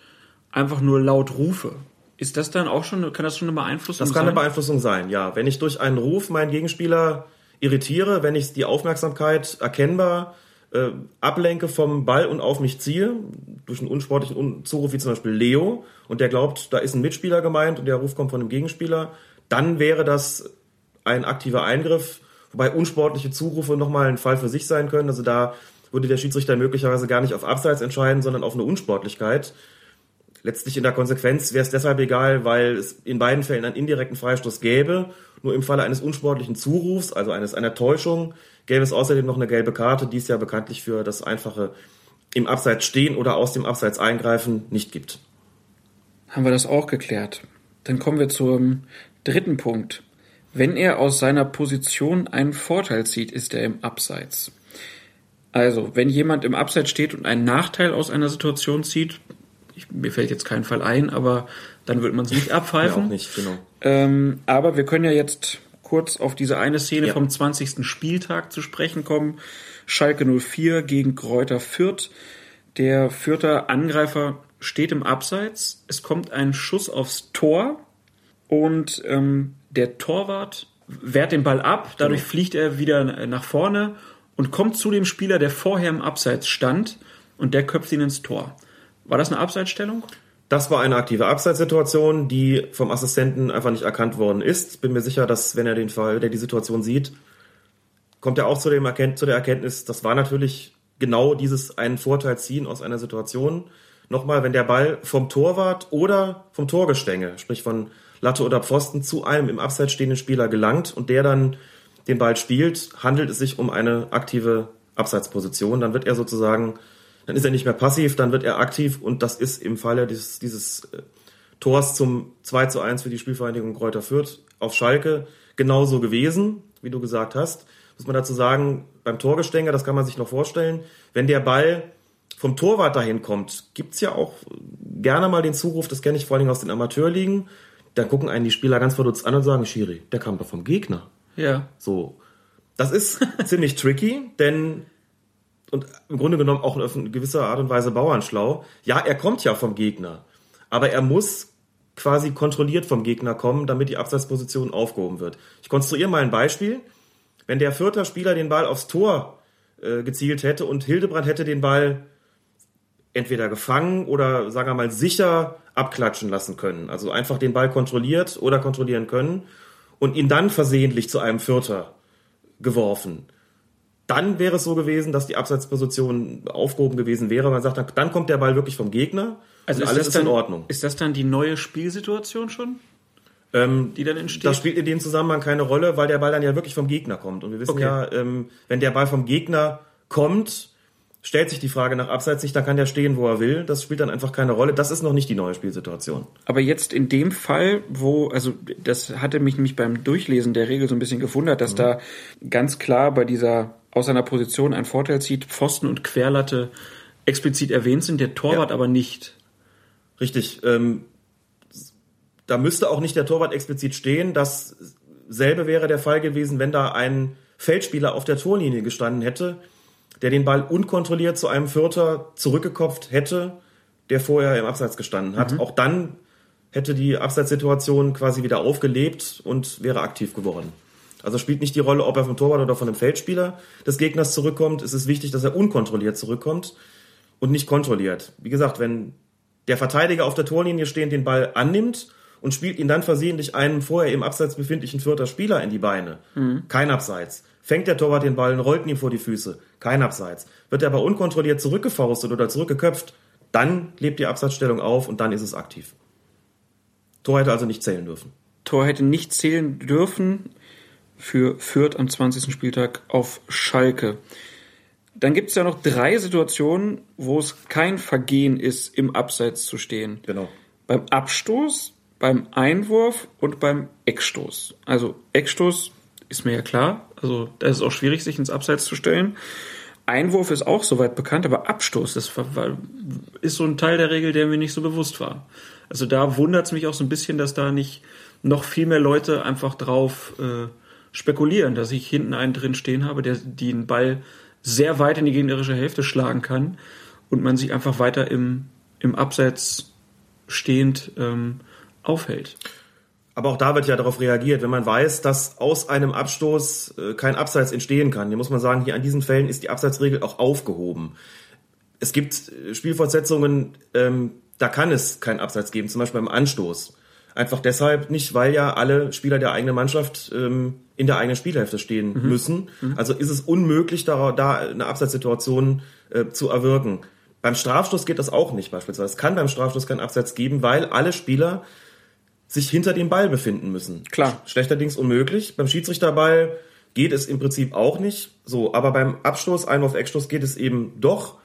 einfach nur laut rufe? Ist das dann auch schon, kann das schon eine Beeinflussung Das kann eine sein? Beeinflussung sein, ja. Wenn ich durch einen Ruf meinen Gegenspieler irritiere, wenn ich die Aufmerksamkeit erkennbar äh, ablenke vom Ball und auf mich ziehe, durch einen unsportlichen Un- Zuruf wie zum Beispiel Leo, und der glaubt, da ist ein Mitspieler gemeint und der Ruf kommt von einem Gegenspieler, dann wäre das ein aktiver Eingriff, wobei unsportliche Zurufe nochmal ein Fall für sich sein können. Also da würde der Schiedsrichter möglicherweise gar nicht auf Abseits entscheiden, sondern auf eine Unsportlichkeit. Letztlich in der Konsequenz wäre es deshalb egal, weil es in beiden Fällen einen indirekten Freistoß gäbe. Nur im Falle eines unsportlichen Zurufs, also eines einer Täuschung, gäbe es außerdem noch eine gelbe Karte, die es ja bekanntlich für das einfache im Abseits stehen oder aus dem Abseits eingreifen nicht gibt. Haben wir das auch geklärt. Dann kommen wir zum dritten Punkt. Wenn er aus seiner Position einen Vorteil zieht, ist er im Abseits. Also, wenn jemand im Abseits steht und einen Nachteil aus einer Situation zieht, ich, mir fällt jetzt kein Fall ein, aber dann wird man es nicht abpfeifen. auch nicht, genau. Ähm, aber wir können ja jetzt kurz auf diese eine Szene Ja. vom 20. Spieltag zu sprechen kommen. Schalke 04 gegen Kräuter Fürth. Der Fürther Angreifer steht im Abseits. Es kommt ein Schuss aufs Tor und ähm, der Torwart wehrt den Ball ab. Dadurch fliegt er wieder nach vorne und kommt zu dem Spieler, der vorher im Abseits stand und der köpft ihn ins Tor. War das eine Abseitsstellung? Das war eine aktive Abseitssituation, die vom Assistenten einfach nicht erkannt worden ist. Bin mir sicher, dass wenn er den Fall, der die Situation sieht, kommt er auch zu, dem Erkennt, zu der Erkenntnis, das war natürlich genau dieses einen Vorteil ziehen aus einer Situation. Nochmal, wenn der Ball vom Torwart oder vom Torgestänge, sprich von Latte oder Pfosten, zu einem im Abseits stehenden Spieler gelangt und der dann den Ball spielt, handelt es sich um eine aktive Abseitsposition. Dann wird er sozusagen, dann ist er nicht mehr passiv, dann wird er aktiv und das ist im Falle dieses, dieses äh, Tors zum 2 zu 1 für die Spielvereinigung Kräuter Fürth auf Schalke genauso gewesen, wie du gesagt hast. Muss man dazu sagen, beim Torgestänge, das kann man sich noch vorstellen, wenn der Ball vom Torwart dahin kommt, gibt's ja auch gerne mal den Zuruf, das kenne ich vor allen Dingen aus den Amateurligen, da gucken einen die Spieler ganz verdutzt an und sagen, Schiri, der kam doch vom Gegner. Ja. So. Das ist ziemlich tricky, denn und im Grunde genommen auch in gewisser Art und Weise bauernschlau. Ja, er kommt ja vom Gegner, aber er muss quasi kontrolliert vom Gegner kommen, damit die Abseitsposition aufgehoben wird. Ich konstruiere mal ein Beispiel. Wenn der vierte Spieler den Ball aufs Tor äh, gezielt hätte und Hildebrand hätte den Ball entweder gefangen oder sagen wir mal sicher abklatschen lassen können. Also einfach den Ball kontrolliert oder kontrollieren können und ihn dann versehentlich zu einem Vierter geworfen. Dann wäre es so gewesen, dass die Abseitsposition aufgehoben gewesen wäre. Man sagt, dann, kommt der Ball wirklich vom Gegner. Also und ist alles ist dann, in Ordnung. Ist das dann die neue Spielsituation schon, Ähm, die dann entsteht? das spielt in dem Zusammenhang keine Rolle, weil der Ball dann ja wirklich vom Gegner kommt. Und wir wissen Okay. ja, ähm, wenn der Ball vom Gegner kommt, stellt sich die Frage nach Abseits nicht, dann kann der stehen, wo er will. Das spielt dann einfach keine Rolle. Das ist noch nicht die neue Spielsituation. Aber jetzt in dem Fall, wo, also das hatte mich nämlich beim Durchlesen der Regel so ein bisschen gewundert, dass da ganz klar bei dieser aus einer Position ein Vorteil zieht, Pfosten und Querlatte explizit erwähnt sind, der Torwart Ja. aber nicht. Richtig. Ähm, da müsste auch nicht der Torwart explizit stehen. Dasselbe wäre der Fall gewesen, wenn da ein Feldspieler auf der Torlinie gestanden hätte, der den Ball unkontrolliert zu einem Vierter zurückgekopft hätte, der vorher im Abseits gestanden hat. Auch dann hätte die Abseitssituation quasi wieder aufgelebt und wäre aktiv geworden. Also spielt nicht die Rolle, ob er vom Torwart oder von einem Feldspieler des Gegners zurückkommt. Es ist wichtig, dass er unkontrolliert zurückkommt und nicht kontrolliert. Wie gesagt, wenn der Verteidiger auf der Torlinie stehend den Ball annimmt und spielt ihn dann versehentlich einem vorher im Abseits befindlichen vierter Spieler in die Beine. Kein Abseits. Fängt der Torwart den Ball und rollt ihn vor die Füße. Kein Abseits. Wird er aber unkontrolliert zurückgefaustet oder zurückgeköpft, dann lebt die Abseitsstellung auf und dann ist es aktiv. Tor hätte also nicht zählen dürfen. Tor hätte nicht zählen dürfen für Fürth am 20. Spieltag auf Schalke. Dann gibt es ja noch drei Situationen, wo es kein Vergehen ist, im Abseits zu stehen. Genau. Beim Abstoß, beim Einwurf und beim Eckstoß. Also Eckstoß ist mir ja klar. Also da ist es auch schwierig, sich ins Abseits zu stellen. Einwurf ist auch soweit bekannt, aber Abstoß war, ist so ein Teil der Regel, der mir nicht so bewusst war. Also da wundert es mich auch so ein bisschen, dass da nicht noch viel mehr Leute einfach drauf äh, spekulieren, dass ich hinten einen drin stehen habe, der den Ball sehr weit in die gegnerische Hälfte schlagen kann und man sich einfach weiter im, im Abseits stehend ähm, aufhält. Aber auch da wird ja darauf reagiert, wenn man weiß, dass aus einem Abstoß äh, kein Abseits entstehen kann. Hier muss man sagen, hier an diesen Fällen ist die Abseitsregel auch aufgehoben. Es gibt äh, Spielfortsetzungen, ähm, da kann es kein Abseits geben, zum Beispiel beim Anstoß. Einfach deshalb nicht, weil ja alle Spieler der eigenen Mannschaft ähm, in der eigenen Spielhälfte stehen müssen. Also ist es unmöglich, da, da eine Abseitssituation äh, zu erwirken. Beim Strafstoß geht das auch nicht beispielsweise. Es kann beim Strafstoß kein Abseits geben, weil alle Spieler sich hinter dem Ball befinden müssen. Klar. Schlechterdings unmöglich. Beim Schiedsrichterball geht es im Prinzip auch nicht. So, aber beim Abstoß, Einwurf, Eckstoß geht es eben doch.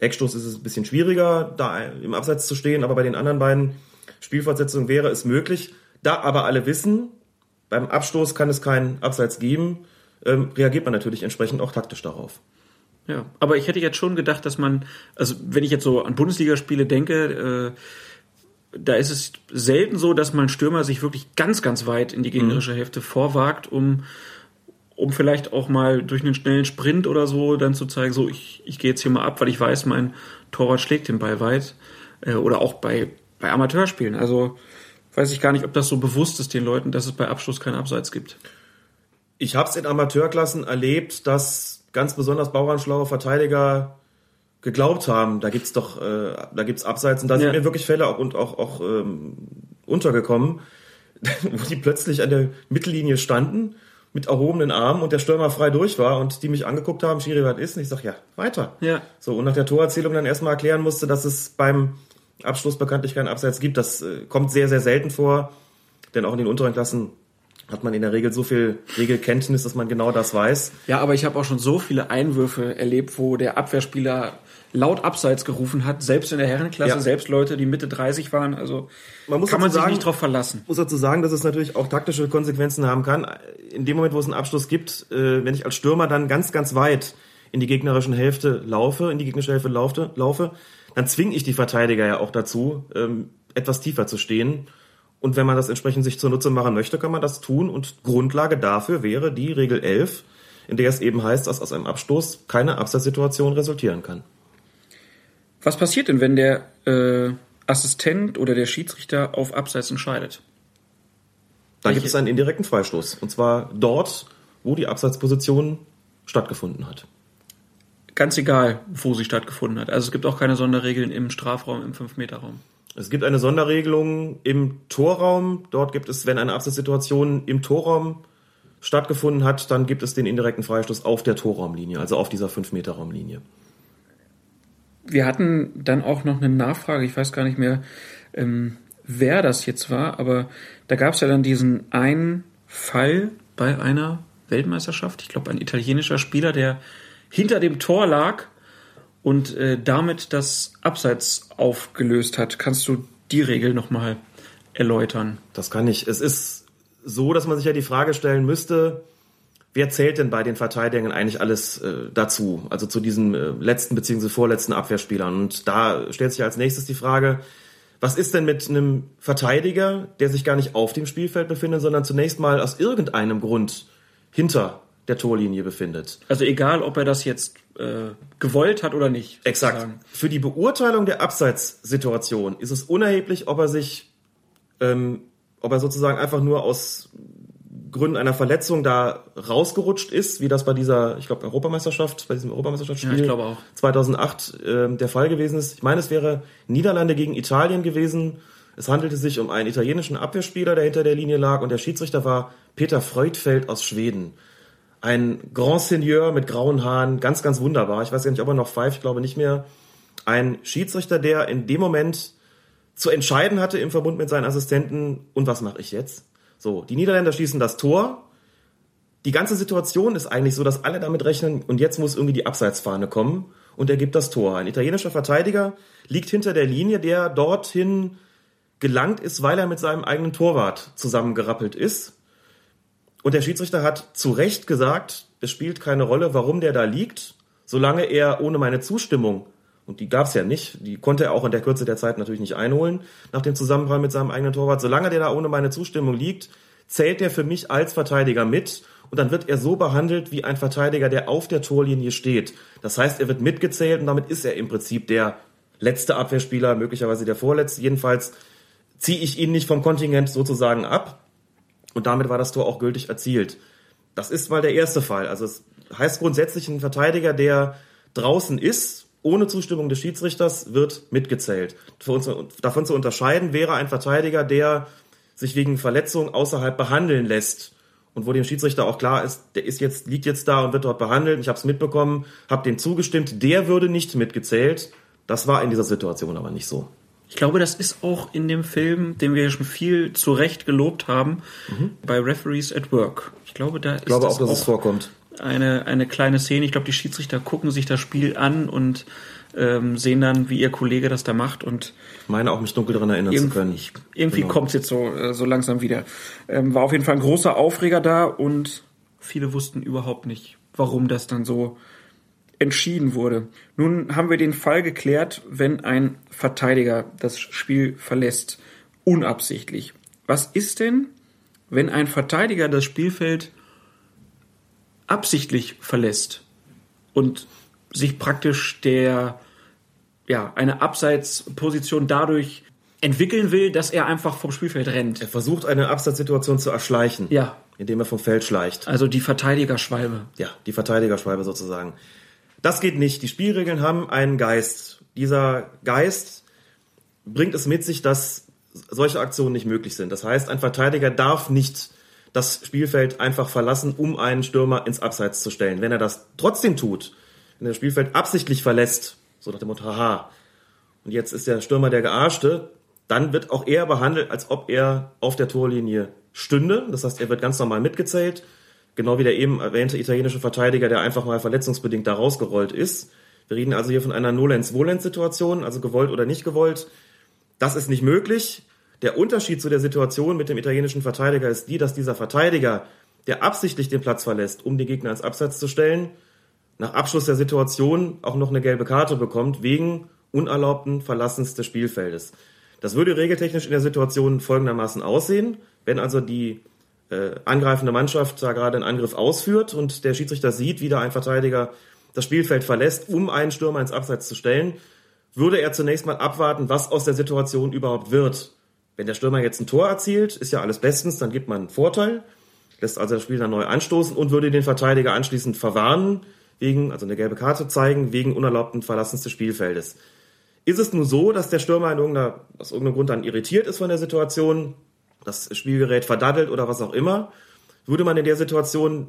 Eckstoß ist es ein bisschen schwieriger, da im Abseits zu stehen, aber bei den anderen beiden Spielfortsetzungen wäre es möglich. Da aber alle wissen, beim Abstoß kann es keinen Abseits geben, ähm, reagiert man natürlich entsprechend auch taktisch darauf. Ja, aber ich hätte jetzt schon gedacht, dass man, also wenn ich jetzt so an Bundesligaspiele denke, äh, da ist es selten so, dass mal ein Stürmer sich wirklich ganz, ganz weit in die gegnerische Hälfte vorwagt, um, um vielleicht auch mal durch einen schnellen Sprint oder so dann zu zeigen, so ich, ich gehe jetzt hier mal ab, weil ich weiß, mein Torwart schlägt den Ball weit. Äh, oder auch bei, bei Amateurspielen. Also weiß ich gar nicht, ob das so bewusst ist den Leuten, dass es bei Abschluss keinen Abseits gibt. Ich habe es in Amateurklassen erlebt, dass ganz besonders bauernschlaue Verteidiger geglaubt haben, da gibt's doch, äh, da gibt's Abseits und da Ja. sind mir wirklich Fälle auch, und auch, auch ähm, untergekommen, wo die plötzlich an der Mittellinie standen mit erhobenen Armen und der Stürmer frei durch war und die mich angeguckt haben, Schiri, was ist? Und ich sag, ja, weiter. Ja. So, und nach der Torerzählung dann erstmal erklären musste, dass es beim Abschluss bekanntlich keinen Abseits gibt. Das äh, kommt sehr, sehr selten vor, denn auch in den unteren Klassen hat man in der Regel so viel Regelkenntnis, dass man genau das weiß. Ja, aber ich habe auch schon so viele Einwürfe erlebt, wo der Abwehrspieler laut Abseits gerufen hat, selbst in der Herrenklasse, Ja. selbst Leute, die Mitte 30 waren. Also Man muss kann man sich sagen- nicht drauf verlassen. muss dazu sagen, dass es natürlich auch taktische Konsequenzen haben kann. In dem Moment, wo es einen Abschluss gibt, äh, wenn ich als Stürmer dann ganz, ganz weit in die gegnerischen Hälfte laufe, in die gegnerische Hälfte laufe, laufe dann zwinge ich die Verteidiger ja auch dazu, ähm, etwas tiefer zu stehen. Und wenn man das entsprechend sich zunutze machen möchte, kann man das tun. Und Grundlage dafür wäre die Regel 11, in der es eben heißt, dass aus einem Abstoß keine Abseitssituation resultieren kann. Was passiert denn, wenn der äh, Assistent oder der Schiedsrichter auf Abseits entscheidet. Da gibt es einen indirekten Freistoß. Und zwar dort, wo die Abseitsposition stattgefunden hat. Ganz egal, wo sie stattgefunden hat. Also es gibt auch keine Sonderregeln im Strafraum, im 5-Meter-Raum. Es gibt eine Sonderregelung im Torraum. Dort gibt es, wenn eine Abseitssituation im Torraum stattgefunden hat, dann gibt es den indirekten Freistoß auf der Torraumlinie, also auf dieser 5-Meter-Raumlinie. Wir hatten dann auch noch eine Nachfrage, ich weiß gar nicht mehr, ähm, wer das jetzt war, aber da gab es ja dann diesen einen Fall bei einer Weltmeisterschaft, ich glaube ein italienischer Spieler, der hinter dem Tor lag und äh, damit das Abseits aufgelöst hat. Kannst du die Regel nochmal erläutern? Das kann ich. Es ist so, dass man sich ja die Frage stellen müsste, wer zählt denn bei den Verteidigern eigentlich alles äh, dazu? Also zu diesen äh, letzten bzw. vorletzten Abwehrspielern. Und da stellt sich als nächstes die Frage, was ist denn mit einem Verteidiger, der sich gar nicht auf dem Spielfeld befindet, sondern zunächst mal aus irgendeinem Grund hinter der Torlinie befindet? Also egal, ob er das jetzt äh, gewollt hat oder nicht. Exakt. sozusagen. Für die Beurteilung der Abseitssituation ist es unerheblich, ob er sich, ähm, ob er sozusagen einfach nur aus Gründen einer Verletzung da rausgerutscht ist, wie das bei dieser, ich glaube, Europameisterschaft, bei diesem Europameisterschaftsspiel Ja, ich auch. 2008 äh, der Fall gewesen ist. Ich meine, es wäre Niederlande gegen Italien gewesen. Es handelte sich um einen italienischen Abwehrspieler, der hinter der Linie lag, und der Schiedsrichter war Peter Freudfeld aus Schweden. Ein Grand Seigneur mit grauen Haaren, ganz, ganz wunderbar. Ich weiß gar nicht, ob er noch pfeift, ich glaube nicht mehr. Ein Schiedsrichter, der in dem Moment zu entscheiden hatte im Verbund mit seinen Assistenten, und was mache ich jetzt? So, die Niederländer schießen das Tor. Die ganze Situation ist eigentlich so, dass alle damit rechnen, und jetzt muss irgendwie die Abseitsfahne kommen, und er gibt das Tor. Ein italienischer Verteidiger liegt hinter der Linie, der dorthin gelangt ist, weil er mit seinem eigenen Torwart zusammengerappelt ist. Und der Schiedsrichter hat zu Recht gesagt, es spielt keine Rolle, warum der da liegt, solange er ohne meine Zustimmung, und die gab es ja nicht, die konnte er auch in der Kürze der Zeit natürlich nicht einholen, nach dem Zusammenprall mit seinem eigenen Torwart, solange der da ohne meine Zustimmung liegt, zählt der für mich als Verteidiger mit und dann wird er so behandelt wie ein Verteidiger, der auf der Torlinie steht. Das heißt, er wird mitgezählt und damit ist er im Prinzip der letzte Abwehrspieler, möglicherweise der vorletzte. Jedenfalls ziehe ich ihn nicht vom Kontingent sozusagen ab. Und damit war das Tor auch gültig erzielt. Das ist mal der erste Fall. Also es heißt grundsätzlich, ein Verteidiger, der draußen ist, ohne Zustimmung des Schiedsrichters, wird mitgezählt. Davon zu unterscheiden wäre ein Verteidiger, der sich wegen Verletzung außerhalb behandeln lässt und wo dem Schiedsrichter auch klar ist, der ist jetzt liegt jetzt da und wird dort behandelt. Ich habe es mitbekommen, habe dem zugestimmt. Der würde nicht mitgezählt. Das war in dieser Situation aber nicht so. Ich glaube, das ist auch in dem Film, den wir schon viel zu Recht gelobt haben, bei Referees at Work. Ich glaube, da ist Ich glaube das auch, dass es vorkommt. Eine, eine kleine Szene. Ich glaube, die Schiedsrichter gucken sich das Spiel an und ähm, sehen dann, wie ihr Kollege das da macht und Ich meine auch, mich dunkel daran erinnern zu können. irgendwie, irgendwie Genau. kommt's jetzt so, äh, so langsam wieder. Ähm, war auf jeden Fall ein großer Aufreger da und viele wussten überhaupt nicht, warum das dann so entschieden wurde. Nun haben wir den Fall geklärt, wenn ein Verteidiger das Spiel verlässt, unabsichtlich. Was ist denn, wenn ein Verteidiger das Spielfeld absichtlich verlässt und sich praktisch der, ja, eine Abseitsposition dadurch entwickeln will, dass er einfach vom Spielfeld rennt. Er versucht eine Absatzsituation zu erschleichen, Ja, indem er vom Feld schleicht. also die Verteidigerschwalbe. Ja, die Verteidigerschwalbe sozusagen. Das geht nicht. Die Spielregeln haben einen Geist. Dieser Geist bringt es mit sich, dass solche Aktionen nicht möglich sind. Das heißt, ein Verteidiger darf nicht das Spielfeld einfach verlassen, um einen Stürmer ins Abseits zu stellen. Wenn er das trotzdem tut, wenn er das Spielfeld absichtlich verlässt, so nach dem Motto, haha, und jetzt ist der Stürmer der Gearschte, dann wird auch er behandelt, als ob er auf der Torlinie stünde. Das heißt, er wird ganz normal mitgezählt. Genau wie der eben erwähnte italienische Verteidiger, der einfach mal verletzungsbedingt da rausgerollt ist. Wir reden also hier von einer Nolens-Volens-Situation, also gewollt oder nicht gewollt. Das ist nicht möglich. Der Unterschied zu der Situation mit dem italienischen Verteidiger ist die, dass dieser Verteidiger, der absichtlich den Platz verlässt, um den Gegner ins Abseits zu stellen, nach Abschluss der Situation auch noch eine gelbe Karte bekommt, wegen unerlaubten Verlassens des Spielfeldes. Das würde regeltechnisch in der Situation folgendermaßen aussehen, wenn also die äh, angreifende Mannschaft da gerade einen Angriff ausführt und der Schiedsrichter sieht, wie da ein Verteidiger das Spielfeld verlässt, um einen Stürmer ins Abseits zu stellen, würde er zunächst mal abwarten, was aus der Situation überhaupt wird. Wenn der Stürmer jetzt ein Tor erzielt, ist ja alles bestens, dann gibt man einen Vorteil, lässt also das Spiel dann neu anstoßen und würde den Verteidiger anschließend verwarnen, wegen, also eine gelbe Karte zeigen, wegen unerlaubten Verlassens des Spielfeldes. Ist es nur so, dass der Stürmer in irgendeiner, aus irgendeinem Grund dann irritiert ist von der Situation, das Spielgerät verdaddelt oder was auch immer, würde man in der Situation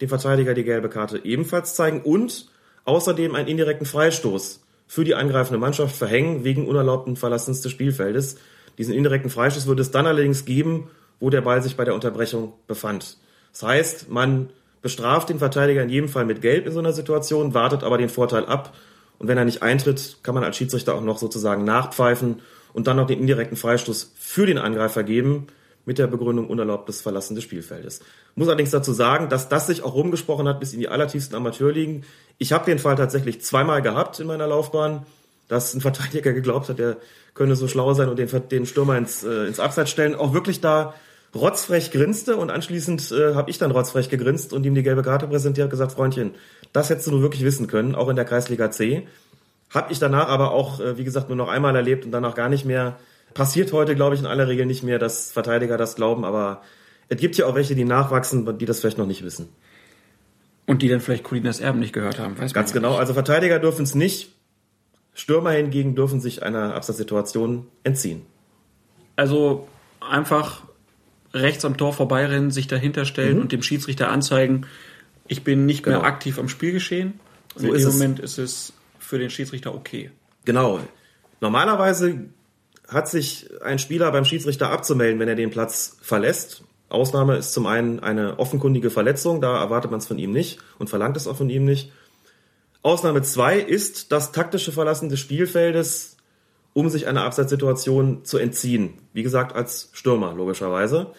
dem Verteidiger die gelbe Karte ebenfalls zeigen und außerdem einen indirekten Freistoß für die angreifende Mannschaft verhängen wegen unerlaubten Verlassens des Spielfeldes. Diesen indirekten Freistoß würde es dann allerdings geben, wo der Ball sich bei der Unterbrechung befand. Das heißt, man bestraft den Verteidiger in jedem Fall mit Gelb in so einer Situation, wartet aber den Vorteil ab und wenn er nicht eintritt, kann man als Schiedsrichter auch noch sozusagen nachpfeifen und dann noch den indirekten Freistoß für den Angreifer geben mit der Begründung unerlaubtes Verlassen des Spielfeldes. Muss allerdings dazu sagen, dass das sich auch rumgesprochen hat bis in die allertiefsten Amateurligen. Ich habe den Fall tatsächlich zweimal gehabt in meiner Laufbahn, dass ein Verteidiger geglaubt hat, er könne so schlau sein und den, den Stürmer ins, äh, ins Abseits stellen. Auch wirklich da rotzfrech grinste und anschließend äh, habe ich dann rotzfrech gegrinst und ihm die gelbe Karte präsentiert und gesagt, Freundchen, das hättest du nur wirklich wissen können, auch in der Kreisliga C. Hab ich danach aber auch, äh, wie gesagt, nur noch einmal erlebt und danach gar nicht mehr. Passiert heute, glaube ich, in aller Regel nicht mehr, dass Verteidiger das glauben, aber es gibt ja auch welche, die nachwachsen, die das vielleicht noch nicht wissen. Und die dann vielleicht Colinas Erben nicht gehört haben. Weiß Ganz genau. Also Verteidiger dürfen es nicht. Stürmer hingegen dürfen sich einer Absatzsituation entziehen. Also einfach rechts am Tor vorbeirennen, sich dahinter stellen Mhm. und dem Schiedsrichter anzeigen, ich bin nicht Genau. mehr aktiv am Spielgeschehen. Und So in ist dem. Moment ist es für den Schiedsrichter okay. Genau. Normalerweise hat sich ein Spieler beim Schiedsrichter abzumelden, wenn er den Platz verlässt. Ausnahme ist zum einen eine offenkundige Verletzung, da erwartet man es von ihm nicht und verlangt es auch von ihm nicht. Ausnahme zwei ist das taktische Verlassen des Spielfeldes, um sich einer Abseitssituation zu entziehen. Wie gesagt, als Stürmer, logischerweise.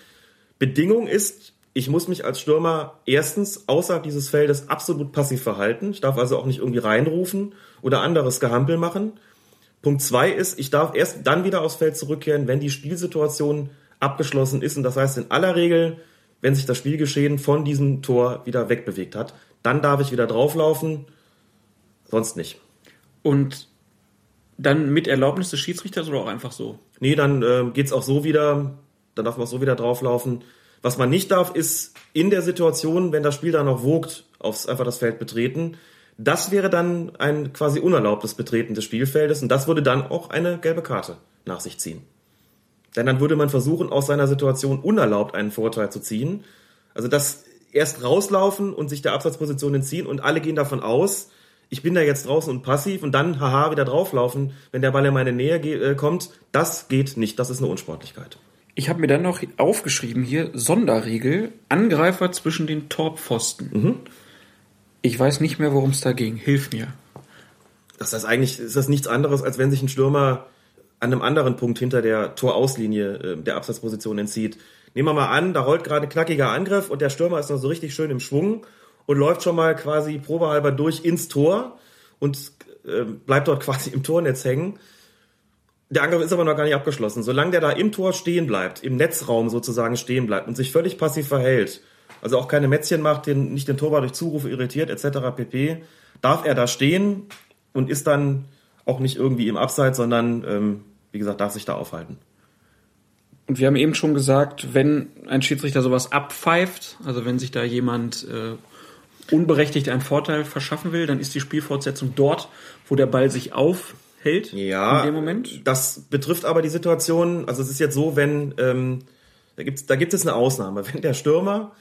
Bedingung ist, ich muss mich als Stürmer erstens außerhalb dieses Feldes absolut passiv verhalten. Ich darf also auch nicht irgendwie reinrufen oder anderes Gehampel machen. Punkt zwei ist, ich darf erst dann wieder aufs Feld zurückkehren, wenn die Spielsituation abgeschlossen ist. Und das heißt in aller Regel, wenn sich das Spielgeschehen von diesem Tor wieder wegbewegt hat, dann darf ich wieder drauflaufen, sonst nicht. Und dann mit Erlaubnis des Schiedsrichters oder auch einfach so? Nee, dann äh, geht's auch so wieder, dann darf man auch so wieder drauflaufen. Was man nicht darf, ist in der Situation, wenn das Spiel dann noch wogt, aufs einfach das Feld betreten. Das wäre dann ein quasi unerlaubtes Betreten des Spielfeldes und das würde dann auch eine gelbe Karte nach sich ziehen. Denn dann würde man versuchen, aus seiner Situation unerlaubt einen Vorteil zu ziehen. Also das erst rauslaufen und sich der Absatzposition entziehen und alle gehen davon aus, ich bin da jetzt draußen und passiv und dann haha wieder drauflaufen, wenn der Ball in meine Nähe äh, kommt. Das geht nicht, das ist eine Unsportlichkeit. Ich habe mir dann noch aufgeschrieben hier Sonderregel Angreifer zwischen den Torpfosten. Mhm. Ich weiß nicht mehr, worum es da ging. Hilf mir. Das heißt, eigentlich ist das nichts anderes, als wenn sich ein Stürmer an einem anderen Punkt hinter der Torauslinie äh, der Absatzposition entzieht. Nehmen wir mal an, da rollt gerade ein knackiger Angriff und der Stürmer ist noch so richtig schön im Schwung und läuft schon mal quasi probehalber durch ins Tor und äh, bleibt dort quasi im Tornetz hängen. Der Angriff ist aber noch gar nicht abgeschlossen. Solange der da im Tor stehen bleibt, im Netzraum sozusagen stehen bleibt und sich völlig passiv verhält, also auch keine Mätzchen macht, den, nicht den Torwart durch Zurufe irritiert etc. pp., darf er da stehen und ist dann auch nicht irgendwie im Abseits, sondern, ähm, wie gesagt, darf sich da aufhalten. Und wir haben eben schon gesagt, wenn ein Schiedsrichter sowas abpfeift, also wenn sich da jemand äh, unberechtigt einen Vorteil verschaffen will, dann ist die Spielfortsetzung dort, wo der Ball sich aufhält. Ja, In dem Moment. das betrifft aber die Situation, also es ist jetzt so, wenn, ähm, da, gibt's, da gibt es eine Ausnahme, wenn der Stürmer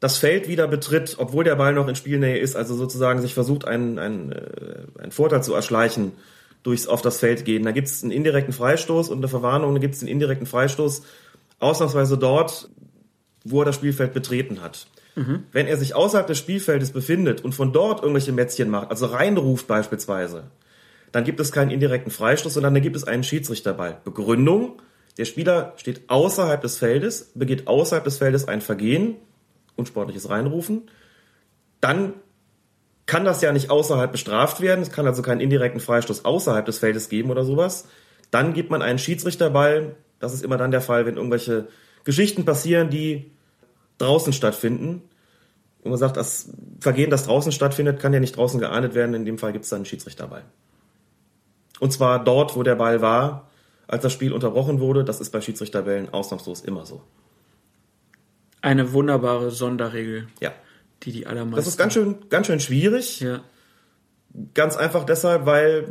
das Feld wieder betritt, obwohl der Ball noch in Spielnähe ist, also sozusagen sich versucht, einen, einen, äh, einen Vorteil zu erschleichen durchs auf das Feld gehen. Da gibt es einen indirekten Freistoß und eine Verwarnung, da gibt es einen indirekten Freistoß, ausnahmsweise dort, wo er das Spielfeld betreten hat. Wenn er sich außerhalb des Spielfeldes befindet und von dort irgendwelche Mätzchen macht, also reinruft beispielsweise, dann gibt es keinen indirekten Freistoß, sondern dann gibt es einen Schiedsrichterball. Begründung, der Spieler steht außerhalb des Feldes, begeht außerhalb des Feldes ein Vergehen, unsportliches Reinrufen, dann kann das ja nicht außerhalb bestraft werden, es kann also keinen indirekten Freistoß außerhalb des Feldes geben oder sowas. Dann gibt man einen Schiedsrichterball, das ist immer dann der Fall, wenn irgendwelche Geschichten passieren, die draußen stattfinden. Und man sagt, das Vergehen, das draußen stattfindet, kann ja nicht draußen geahndet werden. In dem Fall gibt es dann einen Schiedsrichterball. Und zwar dort, wo der Ball war, als das Spiel unterbrochen wurde. Das ist bei Schiedsrichterbällen ausnahmslos immer so. Eine wunderbare Sonderregel, Ja. die die allermeisten. Das ist ganz schön, ganz schön schwierig. Ja. Ganz einfach deshalb, weil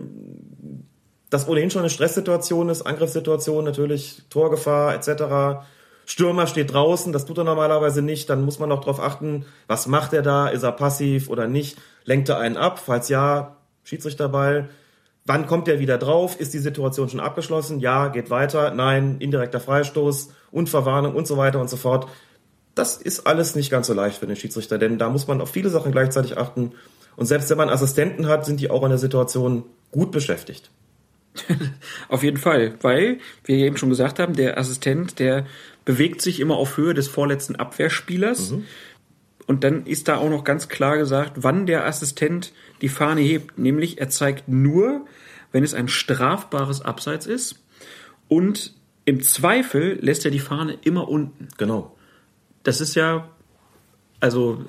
das ohnehin schon eine Stresssituation ist, Angriffssituation natürlich, Torgefahr etc. Stürmer steht draußen, das tut er normalerweise nicht. Dann muss man auch darauf achten, was macht er da? Ist er passiv oder nicht? Lenkt er einen ab? Falls ja, Schiedsrichterball. Wann kommt er wieder drauf? Ist die Situation schon abgeschlossen? Ja, geht weiter. Nein, indirekter Freistoß und Verwarnung und so weiter und so fort. Das ist alles nicht ganz so leicht für den Schiedsrichter, denn da muss man auf viele Sachen gleichzeitig achten. Und selbst wenn man Assistenten hat, sind die auch in der Situation gut beschäftigt. Auf jeden Fall, weil wir eben schon gesagt haben, der Assistent, der bewegt sich immer auf Höhe des vorletzten Abwehrspielers. Und dann ist da auch noch ganz klar gesagt, wann der Assistent die Fahne hebt. Nämlich er zeigt nur, wenn es ein strafbares Abseits ist. Und im Zweifel lässt er die Fahne immer unten. Genau. Das ist ja, also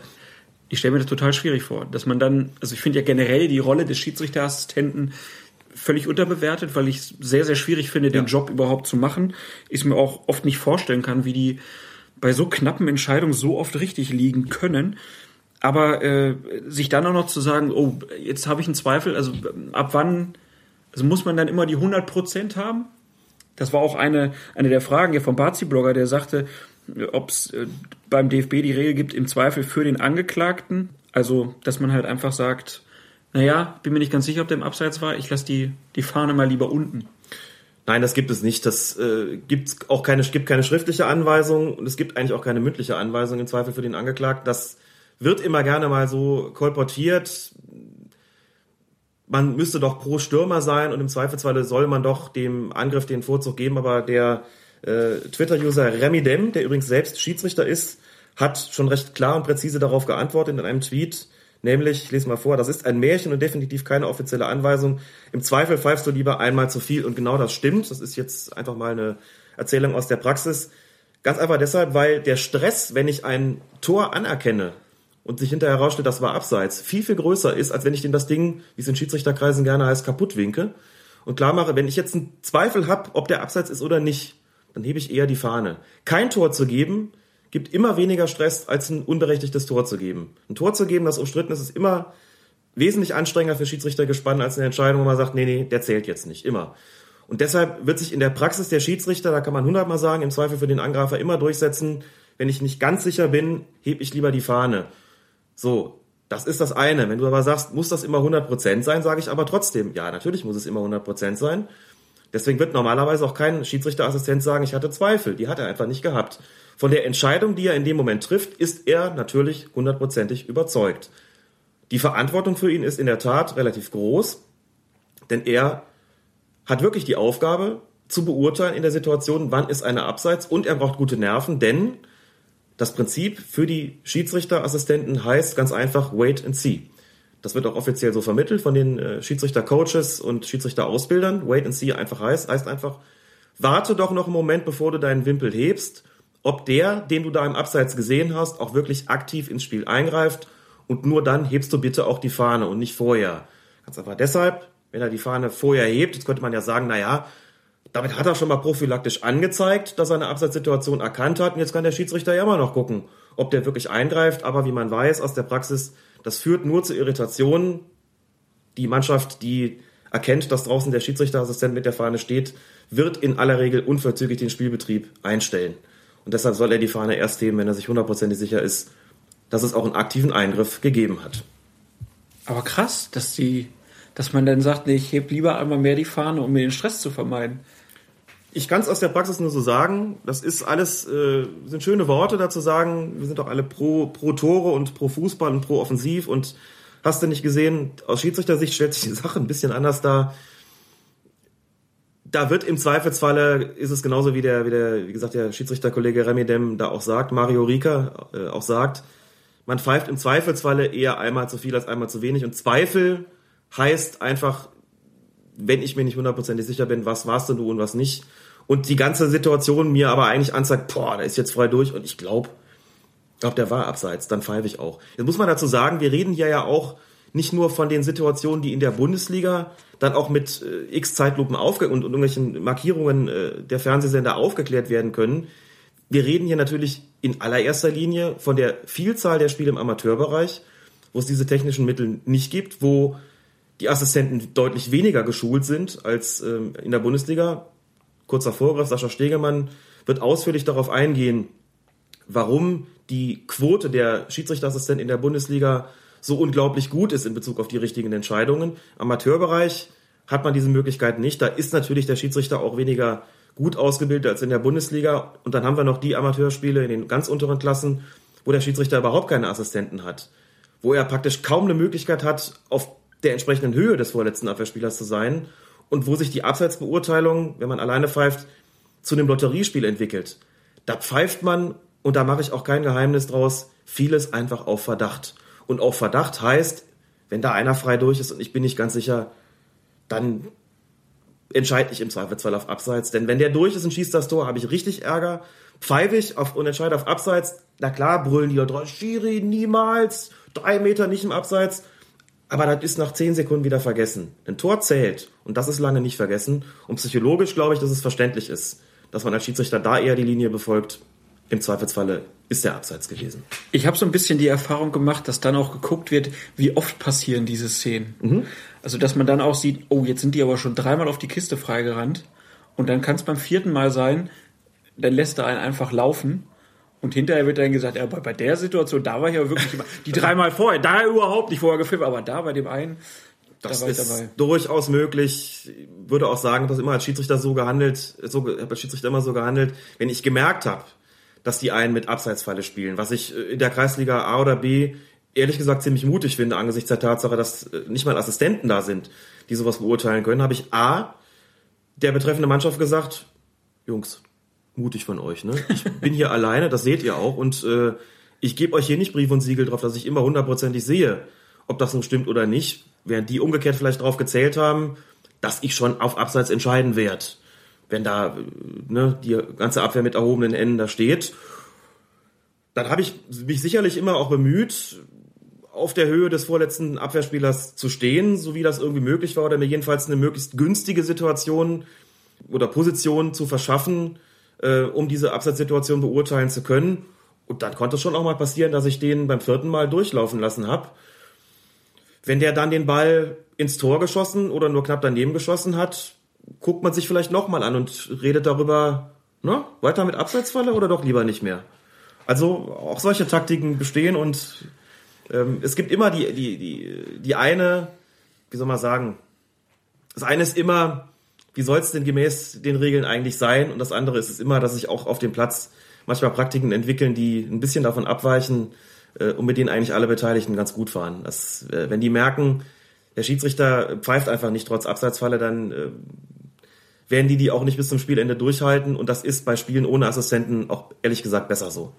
ich stelle mir das total schwierig vor, dass man dann, also ich finde ja generell die Rolle des Schiedsrichterassistenten völlig unterbewertet, weil ich es sehr, sehr schwierig finde, den Job überhaupt zu machen. Ich mir auch oft nicht vorstellen kann, wie die bei so knappen Entscheidungen so oft richtig liegen können. Aber äh, sich dann auch noch zu sagen, oh, jetzt habe ich einen Zweifel, also ab wann, also muss man dann immer die 100 Prozent haben? Das war auch eine, eine der Fragen hier vom Bazi-Blogger, der sagte, ob es äh, beim DFB die Regel gibt, im Zweifel für den Angeklagten. Also, dass man halt einfach sagt, naja, bin mir nicht ganz sicher, ob der im Abseits war, ich lasse die, die Fahne mal lieber unten. Nein, das gibt es nicht. Das äh, gibt auch keine, gibt keine schriftliche Anweisung und es gibt eigentlich auch keine mündliche Anweisung im Zweifel für den Angeklagten. Das wird immer gerne mal so kolportiert. Man müsste doch pro Stürmer sein und im Zweifelsfalle soll man doch dem Angriff den Vorzug geben, aber der äh, Twitter-User Remidem, der übrigens selbst Schiedsrichter ist, hat schon recht klar und präzise darauf geantwortet in einem Tweet, nämlich, ich lese mal vor, das ist ein Märchen und definitiv keine offizielle Anweisung. Im Zweifel pfeifst du lieber einmal zu viel und genau das stimmt. Das ist jetzt einfach mal eine Erzählung aus der Praxis. Ganz einfach deshalb, weil der Stress, wenn ich ein Tor anerkenne und sich hinterher herausstellt, das war abseits, viel, viel größer ist, als wenn ich dem das Ding, wie es in Schiedsrichterkreisen gerne heißt, kaputt winke und klar mache, wenn ich jetzt einen Zweifel habe, ob der abseits ist oder nicht, dann hebe ich eher die Fahne. Kein Tor zu geben, gibt immer weniger Stress, als ein unberechtigtes Tor zu geben. Ein Tor zu geben, das umstritten ist, ist immer wesentlich anstrengender für Schiedsrichter gespannt als eine Entscheidung, wo man sagt, nee, nee, der zählt jetzt nicht, immer. Und deshalb wird sich in der Praxis der Schiedsrichter, da kann man hundertmal sagen, im Zweifel für den Angreifer immer durchsetzen, wenn ich nicht ganz sicher bin, heb ich lieber die Fahne. So, das ist das eine. Wenn du aber sagst, muss das immer 100% sein, sage ich aber trotzdem, ja, natürlich muss es immer 100% sein. Deswegen wird normalerweise auch kein Schiedsrichterassistent sagen, ich hatte Zweifel. Die hat er einfach nicht gehabt. Von der Entscheidung, die er in dem Moment trifft, ist er natürlich hundertprozentig überzeugt. Die Verantwortung für ihn ist in der Tat relativ groß, denn er hat wirklich die Aufgabe zu beurteilen in der Situation, wann ist eine Abseits und er braucht gute Nerven, denn das Prinzip für die Schiedsrichterassistenten heißt ganz einfach wait and see. Das wird auch offiziell so vermittelt von den äh, Schiedsrichter-Coaches und Schiedsrichter-Ausbildern. Wait and see einfach heißt, heißt einfach, warte doch noch einen Moment, bevor du deinen Wimpel hebst, ob der, den du da im Abseits gesehen hast, auch wirklich aktiv ins Spiel eingreift und nur dann hebst du bitte auch die Fahne und nicht vorher. Ganz einfach deshalb, wenn er die Fahne vorher hebt, jetzt könnte man ja sagen, na ja, damit hat er schon mal prophylaktisch angezeigt, dass er eine Abseitssituation erkannt hat und jetzt kann der Schiedsrichter ja immer noch gucken, ob der wirklich eingreift, aber wie man weiß aus der Praxis, das führt nur zu Irritationen. Die Mannschaft, die erkennt, dass draußen der Schiedsrichterassistent mit der Fahne steht, wird in aller Regel unverzüglich den Spielbetrieb einstellen. Und deshalb soll er die Fahne erst heben, wenn er sich hundertprozentig sicher ist, dass es auch einen aktiven Eingriff gegeben hat. Aber krass, dass die, dass man dann sagt, nee, ich heb lieber einmal mehr die Fahne, um mir den Stress zu vermeiden. Ich kann es aus der Praxis nur so sagen. Das ist alles, äh, sind schöne Worte dazu sagen. Wir sind doch alle pro, pro Tore und pro Fußball und pro Offensiv und hast du nicht gesehen, aus Schiedsrichtersicht stellt sich die Sache ein bisschen anders dar. Da wird im Zweifelsfalle, ist es genauso wie der, wie der, wie gesagt, der Schiedsrichterkollege Remy Dem da auch sagt, Mario Rika äh, auch sagt, man pfeift im Zweifelsfalle eher einmal zu viel als einmal zu wenig. Und Zweifel heißt einfach, wenn ich mir nicht hundertprozentig sicher bin, was warst du und was nicht. Und die ganze Situation mir aber eigentlich anzeigt, boah, der ist jetzt frei durch und ich glaube, glaube, der war abseits, dann pfeife ich auch. Jetzt muss man dazu sagen, wir reden hier ja auch nicht nur von den Situationen, die in der Bundesliga dann auch mit äh, x Zeitlupen aufge und, und irgendwelchen Markierungen äh, der Fernsehsender aufgeklärt werden können. Wir reden hier natürlich in allererster Linie von der Vielzahl der Spiele im Amateurbereich, wo es diese technischen Mittel nicht gibt, wo die Assistenten deutlich weniger geschult sind als ähm, in der Bundesliga. Kurzer Vorgriff, Sascha Stegemann wird ausführlich darauf eingehen, warum die Quote der Schiedsrichterassistenten in der Bundesliga so unglaublich gut ist in Bezug auf die richtigen Entscheidungen. Amateurbereich hat man diese Möglichkeit nicht. Da ist natürlich der Schiedsrichter auch weniger gut ausgebildet als in der Bundesliga. Und dann haben wir noch die Amateurspiele in den ganz unteren Klassen, wo der Schiedsrichter überhaupt keine Assistenten hat. Wo er praktisch kaum eine Möglichkeit hat, auf der entsprechenden Höhe des vorletzten Abwehrspielers zu sein. Und wo sich die Abseitsbeurteilung, wenn man alleine pfeift, zu einem Lotteriespiel entwickelt. Da pfeift man, und da mache ich auch kein Geheimnis draus, vieles einfach auf Verdacht. Und auf Verdacht heißt, wenn da einer frei durch ist und ich bin nicht ganz sicher, dann entscheide ich im Zweifelsfall auf Abseits. Denn wenn der durch ist und schießt das Tor, habe ich richtig Ärger. Pfeife ich auf, und entscheide auf Abseits, na klar, brüllen die da drauf, Schiri, niemals, drei Meter nicht im Abseits. Aber das ist nach zehn Sekunden wieder vergessen. Ein Tor zählt und das ist lange nicht vergessen. Und psychologisch glaube ich, dass es verständlich ist, dass man als Schiedsrichter da eher die Linie befolgt. Im Zweifelsfalle ist der Abseits gewesen. Ich habe so ein bisschen die Erfahrung gemacht, dass dann auch geguckt wird, wie oft passieren diese Szenen. Mhm. Also dass man dann auch sieht, oh, jetzt sind die aber schon dreimal auf die Kiste freigerannt. Und dann kann es beim vierten Mal sein, dann lässt er einen einfach laufen und hinterher wird dann gesagt, ja, bei, bei der Situation, da war ich ja wirklich immer, die dreimal vorher, da überhaupt nicht vorher gefilmt, aber da bei dem einen, das da ist dabei. durchaus möglich. Ich würde auch sagen, dass immer als Schiedsrichter so gehandelt, so, als Schiedsrichter immer so gehandelt, wenn ich gemerkt habe, dass die einen mit Abseitsfalle spielen, was ich äh, in der Kreisliga A oder B ehrlich gesagt ziemlich mutig finde angesichts der Tatsache, dass äh, nicht mal Assistenten da sind, die sowas beurteilen können, habe ich A der betreffende Mannschaft gesagt, Jungs, mutig von euch. Ne? Ich bin hier alleine, das seht ihr auch. Und äh, ich gebe euch hier nicht Brief und Siegel drauf, dass ich immer hundertprozentig sehe, ob das nun stimmt oder nicht. Während die umgekehrt vielleicht drauf gezählt haben, dass ich schon auf Abseits entscheiden werde. Wenn da ne, die ganze Abwehr mit erhobenen Enden da steht. Dann habe ich mich sicherlich immer auch bemüht, auf der Höhe des vorletzten Abwehrspielers zu stehen, so wie das irgendwie möglich war, oder mir jedenfalls eine möglichst günstige Situation oder Position zu verschaffen, äh, um diese Absatzsituation beurteilen zu können. Und dann konnte es schon auch mal passieren, dass ich den beim vierten Mal durchlaufen lassen habe. Wenn der dann den Ball ins Tor geschossen oder nur knapp daneben geschossen hat, guckt man sich vielleicht nochmal an und redet darüber, ne, weiter mit Abseitsfalle oder doch lieber nicht mehr. Also auch solche Taktiken bestehen und ähm, es gibt immer die, die, die, die eine, wie soll man sagen, das eine ist immer, wie soll es denn gemäß den Regeln eigentlich sein? Und das andere ist es immer, dass sich auch auf dem Platz manchmal Praktiken entwickeln, die ein bisschen davon abweichen äh, und mit denen eigentlich alle Beteiligten ganz gut fahren. Das, äh, wenn die merken, der Schiedsrichter pfeift einfach nicht trotz Abseitsfalle, dann äh, werden die die auch nicht bis zum Spielende durchhalten. Und das ist bei Spielen ohne Assistenten auch ehrlich gesagt besser so.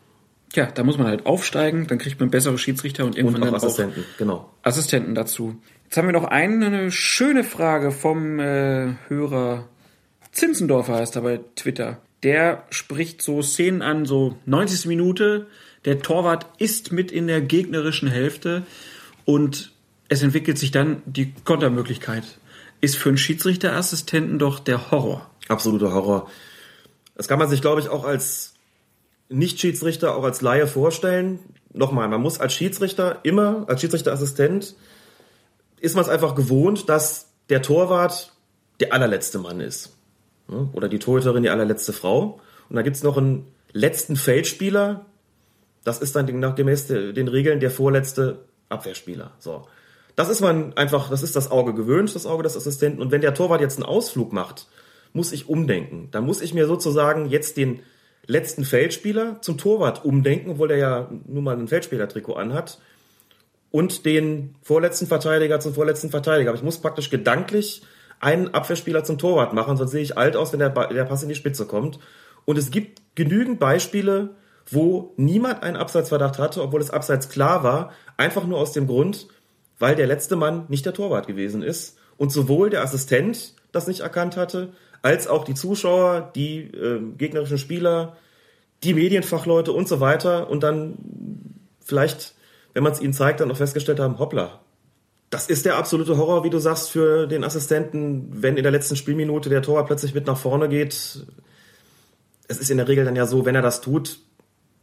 Ja, da muss man halt aufsteigen, dann kriegt man bessere Schiedsrichter und irgendwann und auch Assistenten, auch genau. Assistenten dazu. Jetzt haben wir noch eine schöne Frage vom äh, Hörer Zinzendorfer heißt er bei Twitter. Der spricht so Szenen an, so 90. Minute. Der Torwart ist mit in der gegnerischen Hälfte und es entwickelt sich dann die Kontermöglichkeit. Ist für einen Schiedsrichterassistenten doch der Horror. Absoluter Horror. Das kann man sich, glaube ich, auch als Nicht-Schiedsrichter, auch als Laie vorstellen. Nochmal, man muss als Schiedsrichter immer, als Schiedsrichterassistent, ist man es einfach gewohnt, dass der Torwart der allerletzte Mann ist. Oder die Torhüterin die allerletzte Frau. Und da gibt's noch einen letzten Feldspieler. Das ist dann nach gemäß den Regeln der vorletzte Abwehrspieler. So. Das ist man einfach, das ist das Auge gewöhnt, das Auge des Assistenten. Und wenn der Torwart jetzt einen Ausflug macht, muss ich umdenken. Dann muss ich mir sozusagen jetzt den letzten Feldspieler zum Torwart umdenken, obwohl der ja nun mal ein Feldspielertrikot anhat und den vorletzten Verteidiger zum vorletzten Verteidiger. Aber ich muss praktisch gedanklich einen Abwehrspieler zum Torwart machen, sonst sehe ich alt aus, wenn der, der Pass in die Spitze kommt. Und es gibt genügend Beispiele, wo niemand einen Abseitsverdacht hatte, obwohl es abseits klar war, einfach nur aus dem Grund, weil der letzte Mann nicht der Torwart gewesen ist und sowohl der Assistent das nicht erkannt hatte, als auch die Zuschauer, die äh, gegnerischen Spieler, die Medienfachleute und so weiter und dann vielleicht wenn man es ihnen zeigt, dann auch festgestellt haben, hoppla, Das ist der absolute Horror, wie du sagst, für den Assistenten, wenn in der letzten Spielminute der Torwart plötzlich mit nach vorne geht. Es ist in der Regel dann ja so, wenn er das tut,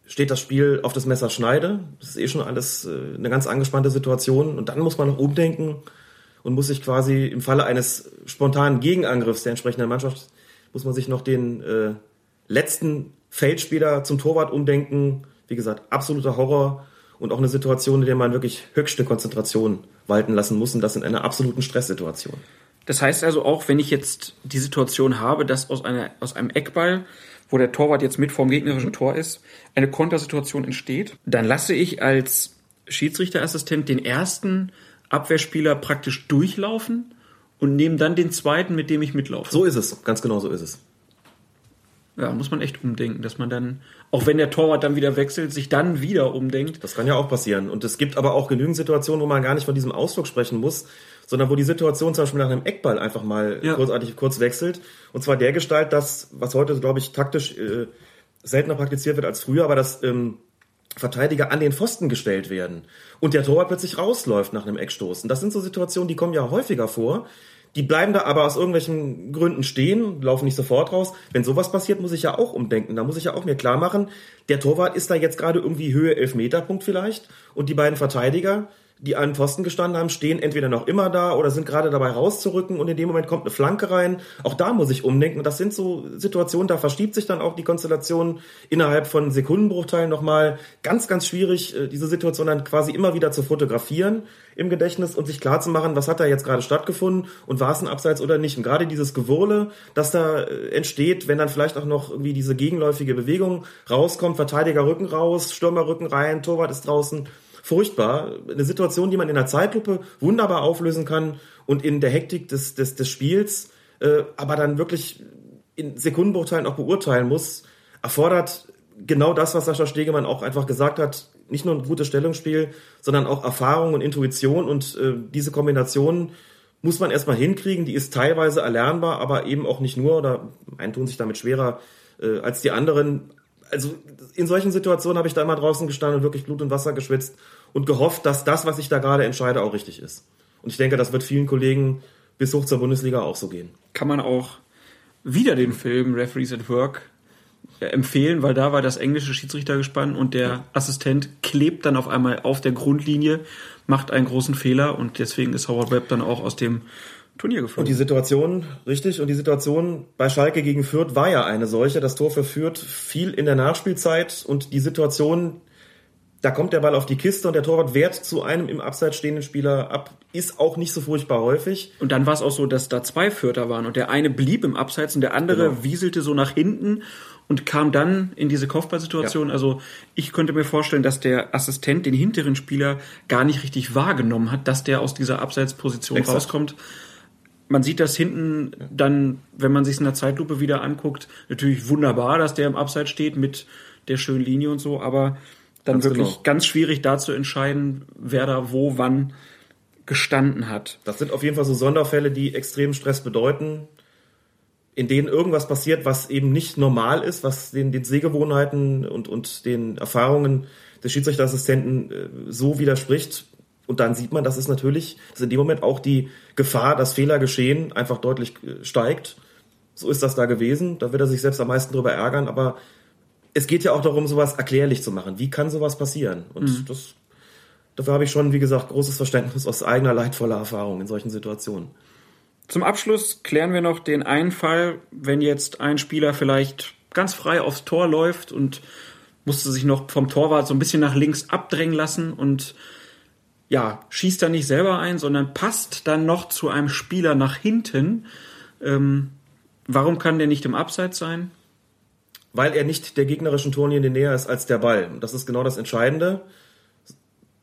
steht das Spiel auf das Messer Schneide. Das ist eh schon alles äh, eine ganz angespannte Situation. Und dann muss man noch umdenken und muss sich quasi im Falle eines spontanen Gegenangriffs der entsprechenden Mannschaft, muss man sich noch den äh, letzten Feldspieler zum Torwart umdenken. Wie gesagt, absoluter Horror und auch eine Situation, in der man wirklich höchste Konzentration walten lassen muss und das in einer absoluten Stresssituation. Das heißt also auch, wenn ich jetzt die Situation habe, dass aus, einer, aus einem Eckball, wo der Torwart jetzt mit vorm gegnerischen Tor ist, eine Kontersituation entsteht, dann lasse ich als Schiedsrichterassistent den ersten Abwehrspieler praktisch durchlaufen und nehme dann den zweiten, mit dem ich mitlaufe. So ist es, ganz genau so ist es. Ja, muss man echt umdenken, dass man dann, auch wenn der Torwart dann wieder wechselt, sich dann wieder umdenkt. Das kann ja auch passieren. Und es gibt aber auch genügend Situationen, wo man gar nicht von diesem Ausdruck sprechen muss, sondern wo die Situation zum Beispiel nach einem Eckball einfach mal ja. kurzartig kurz wechselt. Und zwar der Gestalt, das, was heute, glaube ich, taktisch äh, seltener praktiziert wird als früher, aber dass ähm, Verteidiger an den Pfosten gestellt werden und der Torwart plötzlich rausläuft nach einem Eckstoß. Und das sind so Situationen, die kommen ja häufiger vor, die bleiben da aber aus irgendwelchen Gründen stehen, laufen nicht sofort raus. Wenn sowas passiert, muss ich ja auch umdenken. Da muss ich ja auch mir klar machen, der Torwart ist da jetzt gerade irgendwie Höhe Elfmeterpunkt vielleicht und die beiden Verteidiger, die an Pfosten gestanden haben, stehen entweder noch immer da oder sind gerade dabei rauszurücken und in dem Moment kommt eine Flanke rein. Auch da muss ich umdenken. Und das sind so Situationen, da verschiebt sich dann auch die Konstellation innerhalb von Sekundenbruchteilen nochmal. Ganz, ganz schwierig, äh, diese Situation dann quasi immer wieder zu fotografieren im Gedächtnis und sich klar zu machen, was hat da jetzt gerade stattgefunden und war es ein Abseits oder nicht. Und gerade dieses Gewurle, das da äh, entsteht, wenn dann vielleicht auch noch irgendwie diese gegenläufige Bewegung rauskommt, Verteidiger rücken raus, Stürmer rücken rein, Torwart ist draußen, furchtbar. Eine Situation, die man in der Zeitlupe wunderbar auflösen kann und in der Hektik des, des, des Spiels, äh, aber dann wirklich in Sekundenbruchteilen auch beurteilen muss, erfordert genau das, was Sascha Stegemann auch einfach gesagt hat, nicht nur ein gutes Stellungsspiel, sondern auch Erfahrung und Intuition und äh, diese Kombination muss man erstmal hinkriegen. Die ist teilweise erlernbar, aber eben auch nicht nur oder einen tun sich damit schwerer äh, als die anderen. Also in solchen Situationen habe ich da immer draußen gestanden und wirklich Blut und Wasser geschwitzt und gehofft, dass das, was ich da gerade entscheide, auch richtig ist. Und ich denke, das wird vielen Kollegen bis hoch zur Bundesliga auch so gehen. Kann man auch wieder den Film Referees at Work empfehlen, weil da war das englische Schiedsrichtergespann und der Assistent klebt dann auf einmal auf der Grundlinie, macht einen großen Fehler und deswegen ist Howard Webb dann auch aus dem Turnier geflogen. Und die Situation, richtig, und die Situation bei Schalke gegen Fürth war ja eine solche. Das Tor für Fürth fiel in der Nachspielzeit und die Situation, da kommt der Ball auf die Kiste und der Torwart wehrt zu einem im Abseits stehenden Spieler ab, ist auch nicht so furchtbar häufig. Und dann war es auch so, dass da zwei Fürther waren und der eine blieb im Abseits und der andere genau. wieselte so nach hinten und kam dann in diese Kopfballsituation. Ja. Also ich könnte mir vorstellen, dass der Assistent den hinteren Spieler gar nicht richtig wahrgenommen hat, dass der aus dieser Abseitsposition Exakt. rauskommt. Man sieht das hinten dann, wenn man sich in der Zeitlupe wieder anguckt, natürlich wunderbar, dass der im Abseits steht mit der schönen Linie und so, aber dann ganz wirklich genau. ganz schwierig da zu entscheiden, wer da wo wann gestanden hat. Das sind auf jeden Fall so Sonderfälle, die extrem Stress bedeuten in denen irgendwas passiert, was eben nicht normal ist, was den, den Sehgewohnheiten und, und den Erfahrungen des Schiedsrichterassistenten äh, so widerspricht. Und dann sieht man, dass es natürlich, dass in dem Moment auch die Gefahr, dass Fehler geschehen, einfach deutlich äh, steigt. So ist das da gewesen. Da wird er sich selbst am meisten drüber ärgern. Aber es geht ja auch darum, sowas erklärlich zu machen. Wie kann sowas passieren? Und mhm. das, dafür habe ich schon, wie gesagt, großes Verständnis aus eigener leidvoller Erfahrung in solchen Situationen. Zum Abschluss klären wir noch den einen Fall, wenn jetzt ein Spieler vielleicht ganz frei aufs Tor läuft und musste sich noch vom Torwart so ein bisschen nach links abdrängen lassen und ja, schießt dann nicht selber ein, sondern passt dann noch zu einem Spieler nach hinten. Ähm, warum kann der nicht im Abseits sein? Weil er nicht der gegnerischen Torlinie näher ist als der Ball. Das ist genau das Entscheidende.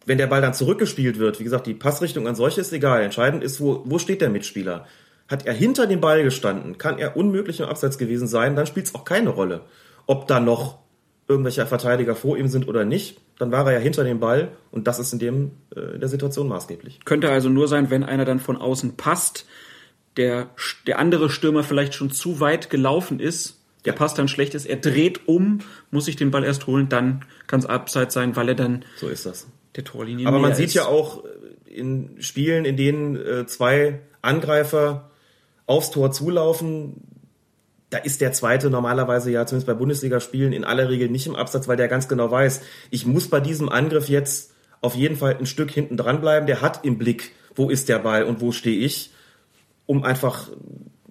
Wenn der Ball dann zurückgespielt wird, wie gesagt, die Passrichtung an solche ist egal. Entscheidend ist, wo, wo steht der Mitspieler? Hat er hinter dem Ball gestanden, kann er unmöglich im Abseits gewesen sein, dann spielt es auch keine Rolle, ob da noch irgendwelche Verteidiger vor ihm sind oder nicht. Dann war er ja hinter dem Ball und das ist in, dem, äh, in der Situation maßgeblich. Könnte also nur sein, wenn einer dann von außen passt, der, der andere Stürmer vielleicht schon zu weit gelaufen ist, der Pass dann schlecht ist, er dreht um, muss sich den Ball erst holen, dann kann es Abseits sein, weil er dann so ist das der Torlinie. Aber man sieht ist. ja auch in Spielen, in denen äh, zwei Angreifer aufs Tor zulaufen, da ist der zweite normalerweise ja zumindest bei Bundesligaspielen in aller Regel nicht im Absatz, weil der ganz genau weiß, ich muss bei diesem Angriff jetzt auf jeden Fall ein Stück hinten dran bleiben. Der hat im Blick, wo ist der Ball und wo stehe ich, um einfach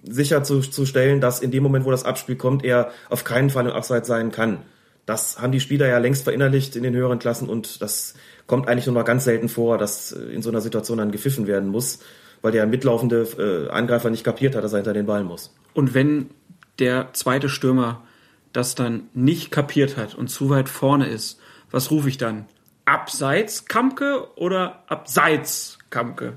sicherzustellen, dass in dem Moment, wo das Abspiel kommt, er auf keinen Fall im Abseits sein kann. Das haben die Spieler ja längst verinnerlicht in den höheren Klassen und das kommt eigentlich nur noch ganz selten vor, dass in so einer Situation dann gepfiffen werden muss, weil der mitlaufende äh, Angreifer nicht kapiert hat, dass er hinter den Ball muss. Und wenn der zweite Stürmer das dann nicht kapiert hat und zu weit vorne ist, was rufe ich dann? Abseits Kamke oder Abseits Kamke?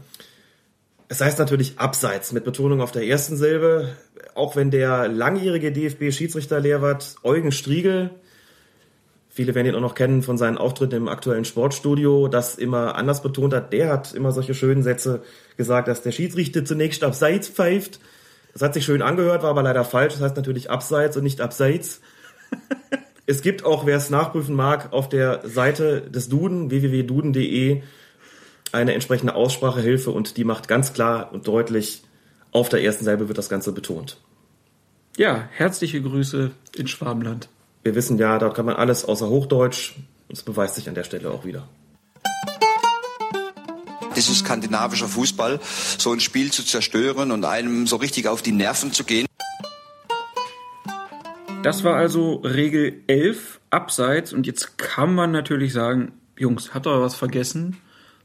Es heißt natürlich abseits mit Betonung auf der ersten Silbe. Auch wenn der langjährige DFB-Schiedsrichter Lehrwart Eugen Striegel, viele werden ihn auch noch kennen von seinen Auftritten im aktuellen Sportstudio, das immer anders betont hat, der hat immer solche schönen Sätze gesagt, dass der Schiedsrichter zunächst abseits pfeift das hat sich schön angehört, war aber leider falsch. Das heißt natürlich abseits und nicht abseits. es gibt auch, wer es nachprüfen mag, auf der Seite des Duden, www.duden.de, eine entsprechende Aussprachehilfe und die macht ganz klar und deutlich, auf der ersten Seite wird das Ganze betont. Ja, herzliche Grüße in Schwabenland. Wir wissen ja, dort kann man alles außer Hochdeutsch. Das beweist sich an der Stelle auch wieder. Das ist skandinavischer Fußball, so ein Spiel zu zerstören und einem so richtig auf die Nerven zu gehen. Das war also Regel 11 abseits und jetzt kann man natürlich sagen, Jungs, habt ihr was vergessen?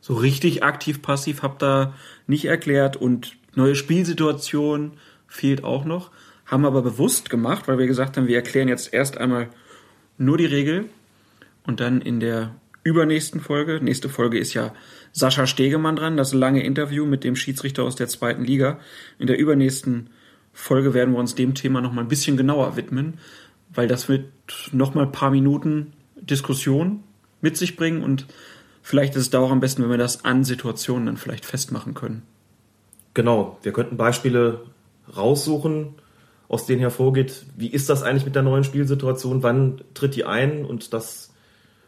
So richtig aktiv-passiv habt ihr nicht erklärt. Und neue Spielsituation fehlt auch noch. Haben aber bewusst gemacht, weil wir gesagt haben, wir erklären jetzt erst einmal nur die Regel. Und dann in der übernächsten Folge, nächste Folge ist ja Sascha Stegemann dran, das lange Interview mit dem Schiedsrichter aus der zweiten Liga. In der übernächsten Folge werden wir uns dem Thema noch mal ein bisschen genauer widmen, weil das wird noch mal ein paar Minuten Diskussion mit sich bringen. Und vielleicht ist es da auch am besten, wenn wir das an Situationen dann vielleicht festmachen können. Genau, wir könnten Beispiele raussuchen, aus denen hervorgeht, wie ist das eigentlich mit der neuen Spielsituation, wann tritt die ein und das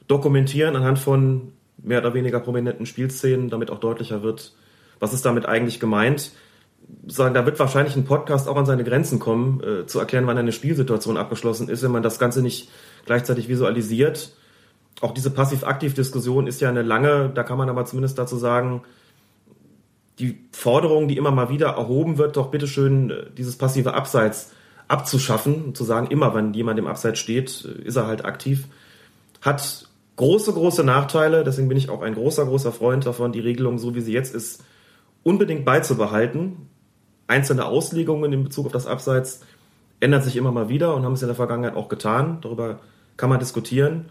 dokumentieren anhand von mehr oder weniger prominenten Spielszenen, damit auch deutlicher wird, was ist damit eigentlich gemeint. Sagen, da wird wahrscheinlich ein Podcast auch an seine Grenzen kommen, äh, zu erklären, wann eine Spielsituation abgeschlossen ist, wenn man das Ganze nicht gleichzeitig visualisiert. Auch diese Passiv-Aktiv-Diskussion ist ja eine lange, da kann man aber zumindest dazu sagen, die Forderung, die immer mal wieder erhoben wird, doch bitteschön äh, dieses passive Abseits abzuschaffen zu sagen, immer wenn jemand im Abseits steht, äh, ist er halt aktiv, hat große, große Nachteile. Deswegen bin ich auch ein großer, großer Freund davon, die Regelung, so wie sie jetzt ist, unbedingt beizubehalten. Einzelne Auslegungen in Bezug auf das Abseits ändern sich immer mal wieder und haben es in der Vergangenheit auch getan. Darüber kann man diskutieren.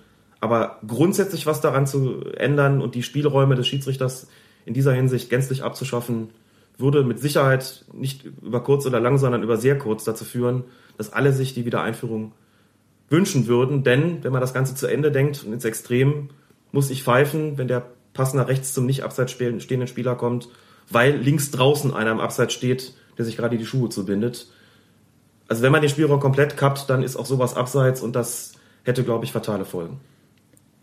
Aber grundsätzlich was daran zu ändern und die Spielräume des Schiedsrichters in dieser Hinsicht gänzlich abzuschaffen, würde mit Sicherheit nicht über kurz oder lang, sondern über sehr kurz dazu führen, dass alle sich die Wiedereinführung wünschen würden. Denn wenn man das Ganze zu Ende denkt und ins Extrem, muss ich pfeifen, wenn der Pass nach rechts zum nicht abseits stehenden Spieler kommt, weil links draußen einer im Abseits steht, der sich gerade die Schuhe zubindet. Also wenn man den Spielraum komplett kappt, dann ist auch sowas abseits und das hätte, glaube ich, fatale Folgen.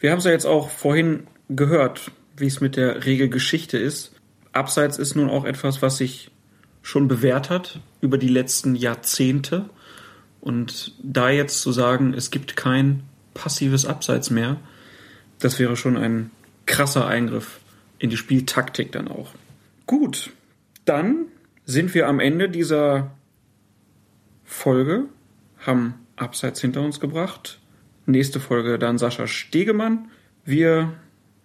Wir haben es ja jetzt auch vorhin gehört, wie es mit der Regelgeschichte ist. Abseits ist nun auch etwas, was sich schon bewährt hat über die letzten Jahrzehnte. Und da jetzt zu sagen, es gibt kein passives Abseits mehr, das wäre schon ein krasser Eingriff in die Spieltaktik dann auch. Gut, dann sind wir am Ende dieser Folge, haben Abseits hinter uns gebracht. Nächste Folge dann Sascha Stegemann. Wir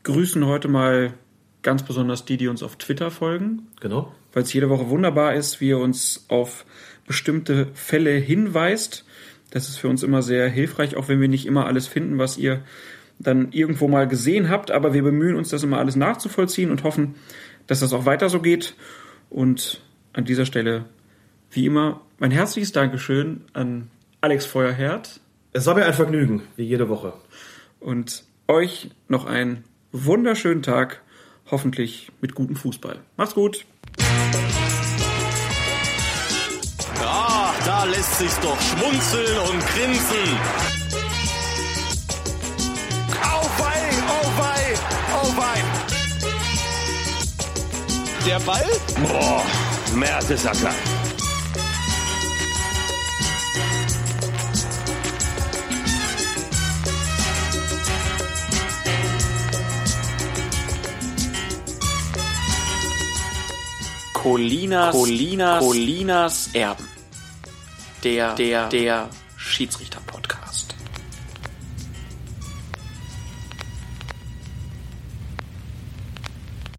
grüßen heute mal ganz besonders die, die uns auf Twitter folgen. Genau. Weil es jede Woche wunderbar ist, wie ihr uns auf bestimmte Fälle hinweist. Das ist für uns immer sehr hilfreich, auch wenn wir nicht immer alles finden, was ihr dann irgendwo mal gesehen habt. Aber wir bemühen uns, das immer alles nachzuvollziehen und hoffen, dass das auch weiter so geht. Und an dieser Stelle, wie immer, mein herzliches Dankeschön an Alex Feuerherd. Es war mir ein Vergnügen, wie jede Woche. Und euch noch einen wunderschönen Tag, hoffentlich mit gutem Fußball. Macht's gut! Da lässt sich's doch schmunzeln und grinsen. Wei, oh wei, oh wei. der Ball? Boah, Mertesacker. Colinas, Colinas, Colinas Erben. Der, der, der Schiedsrichter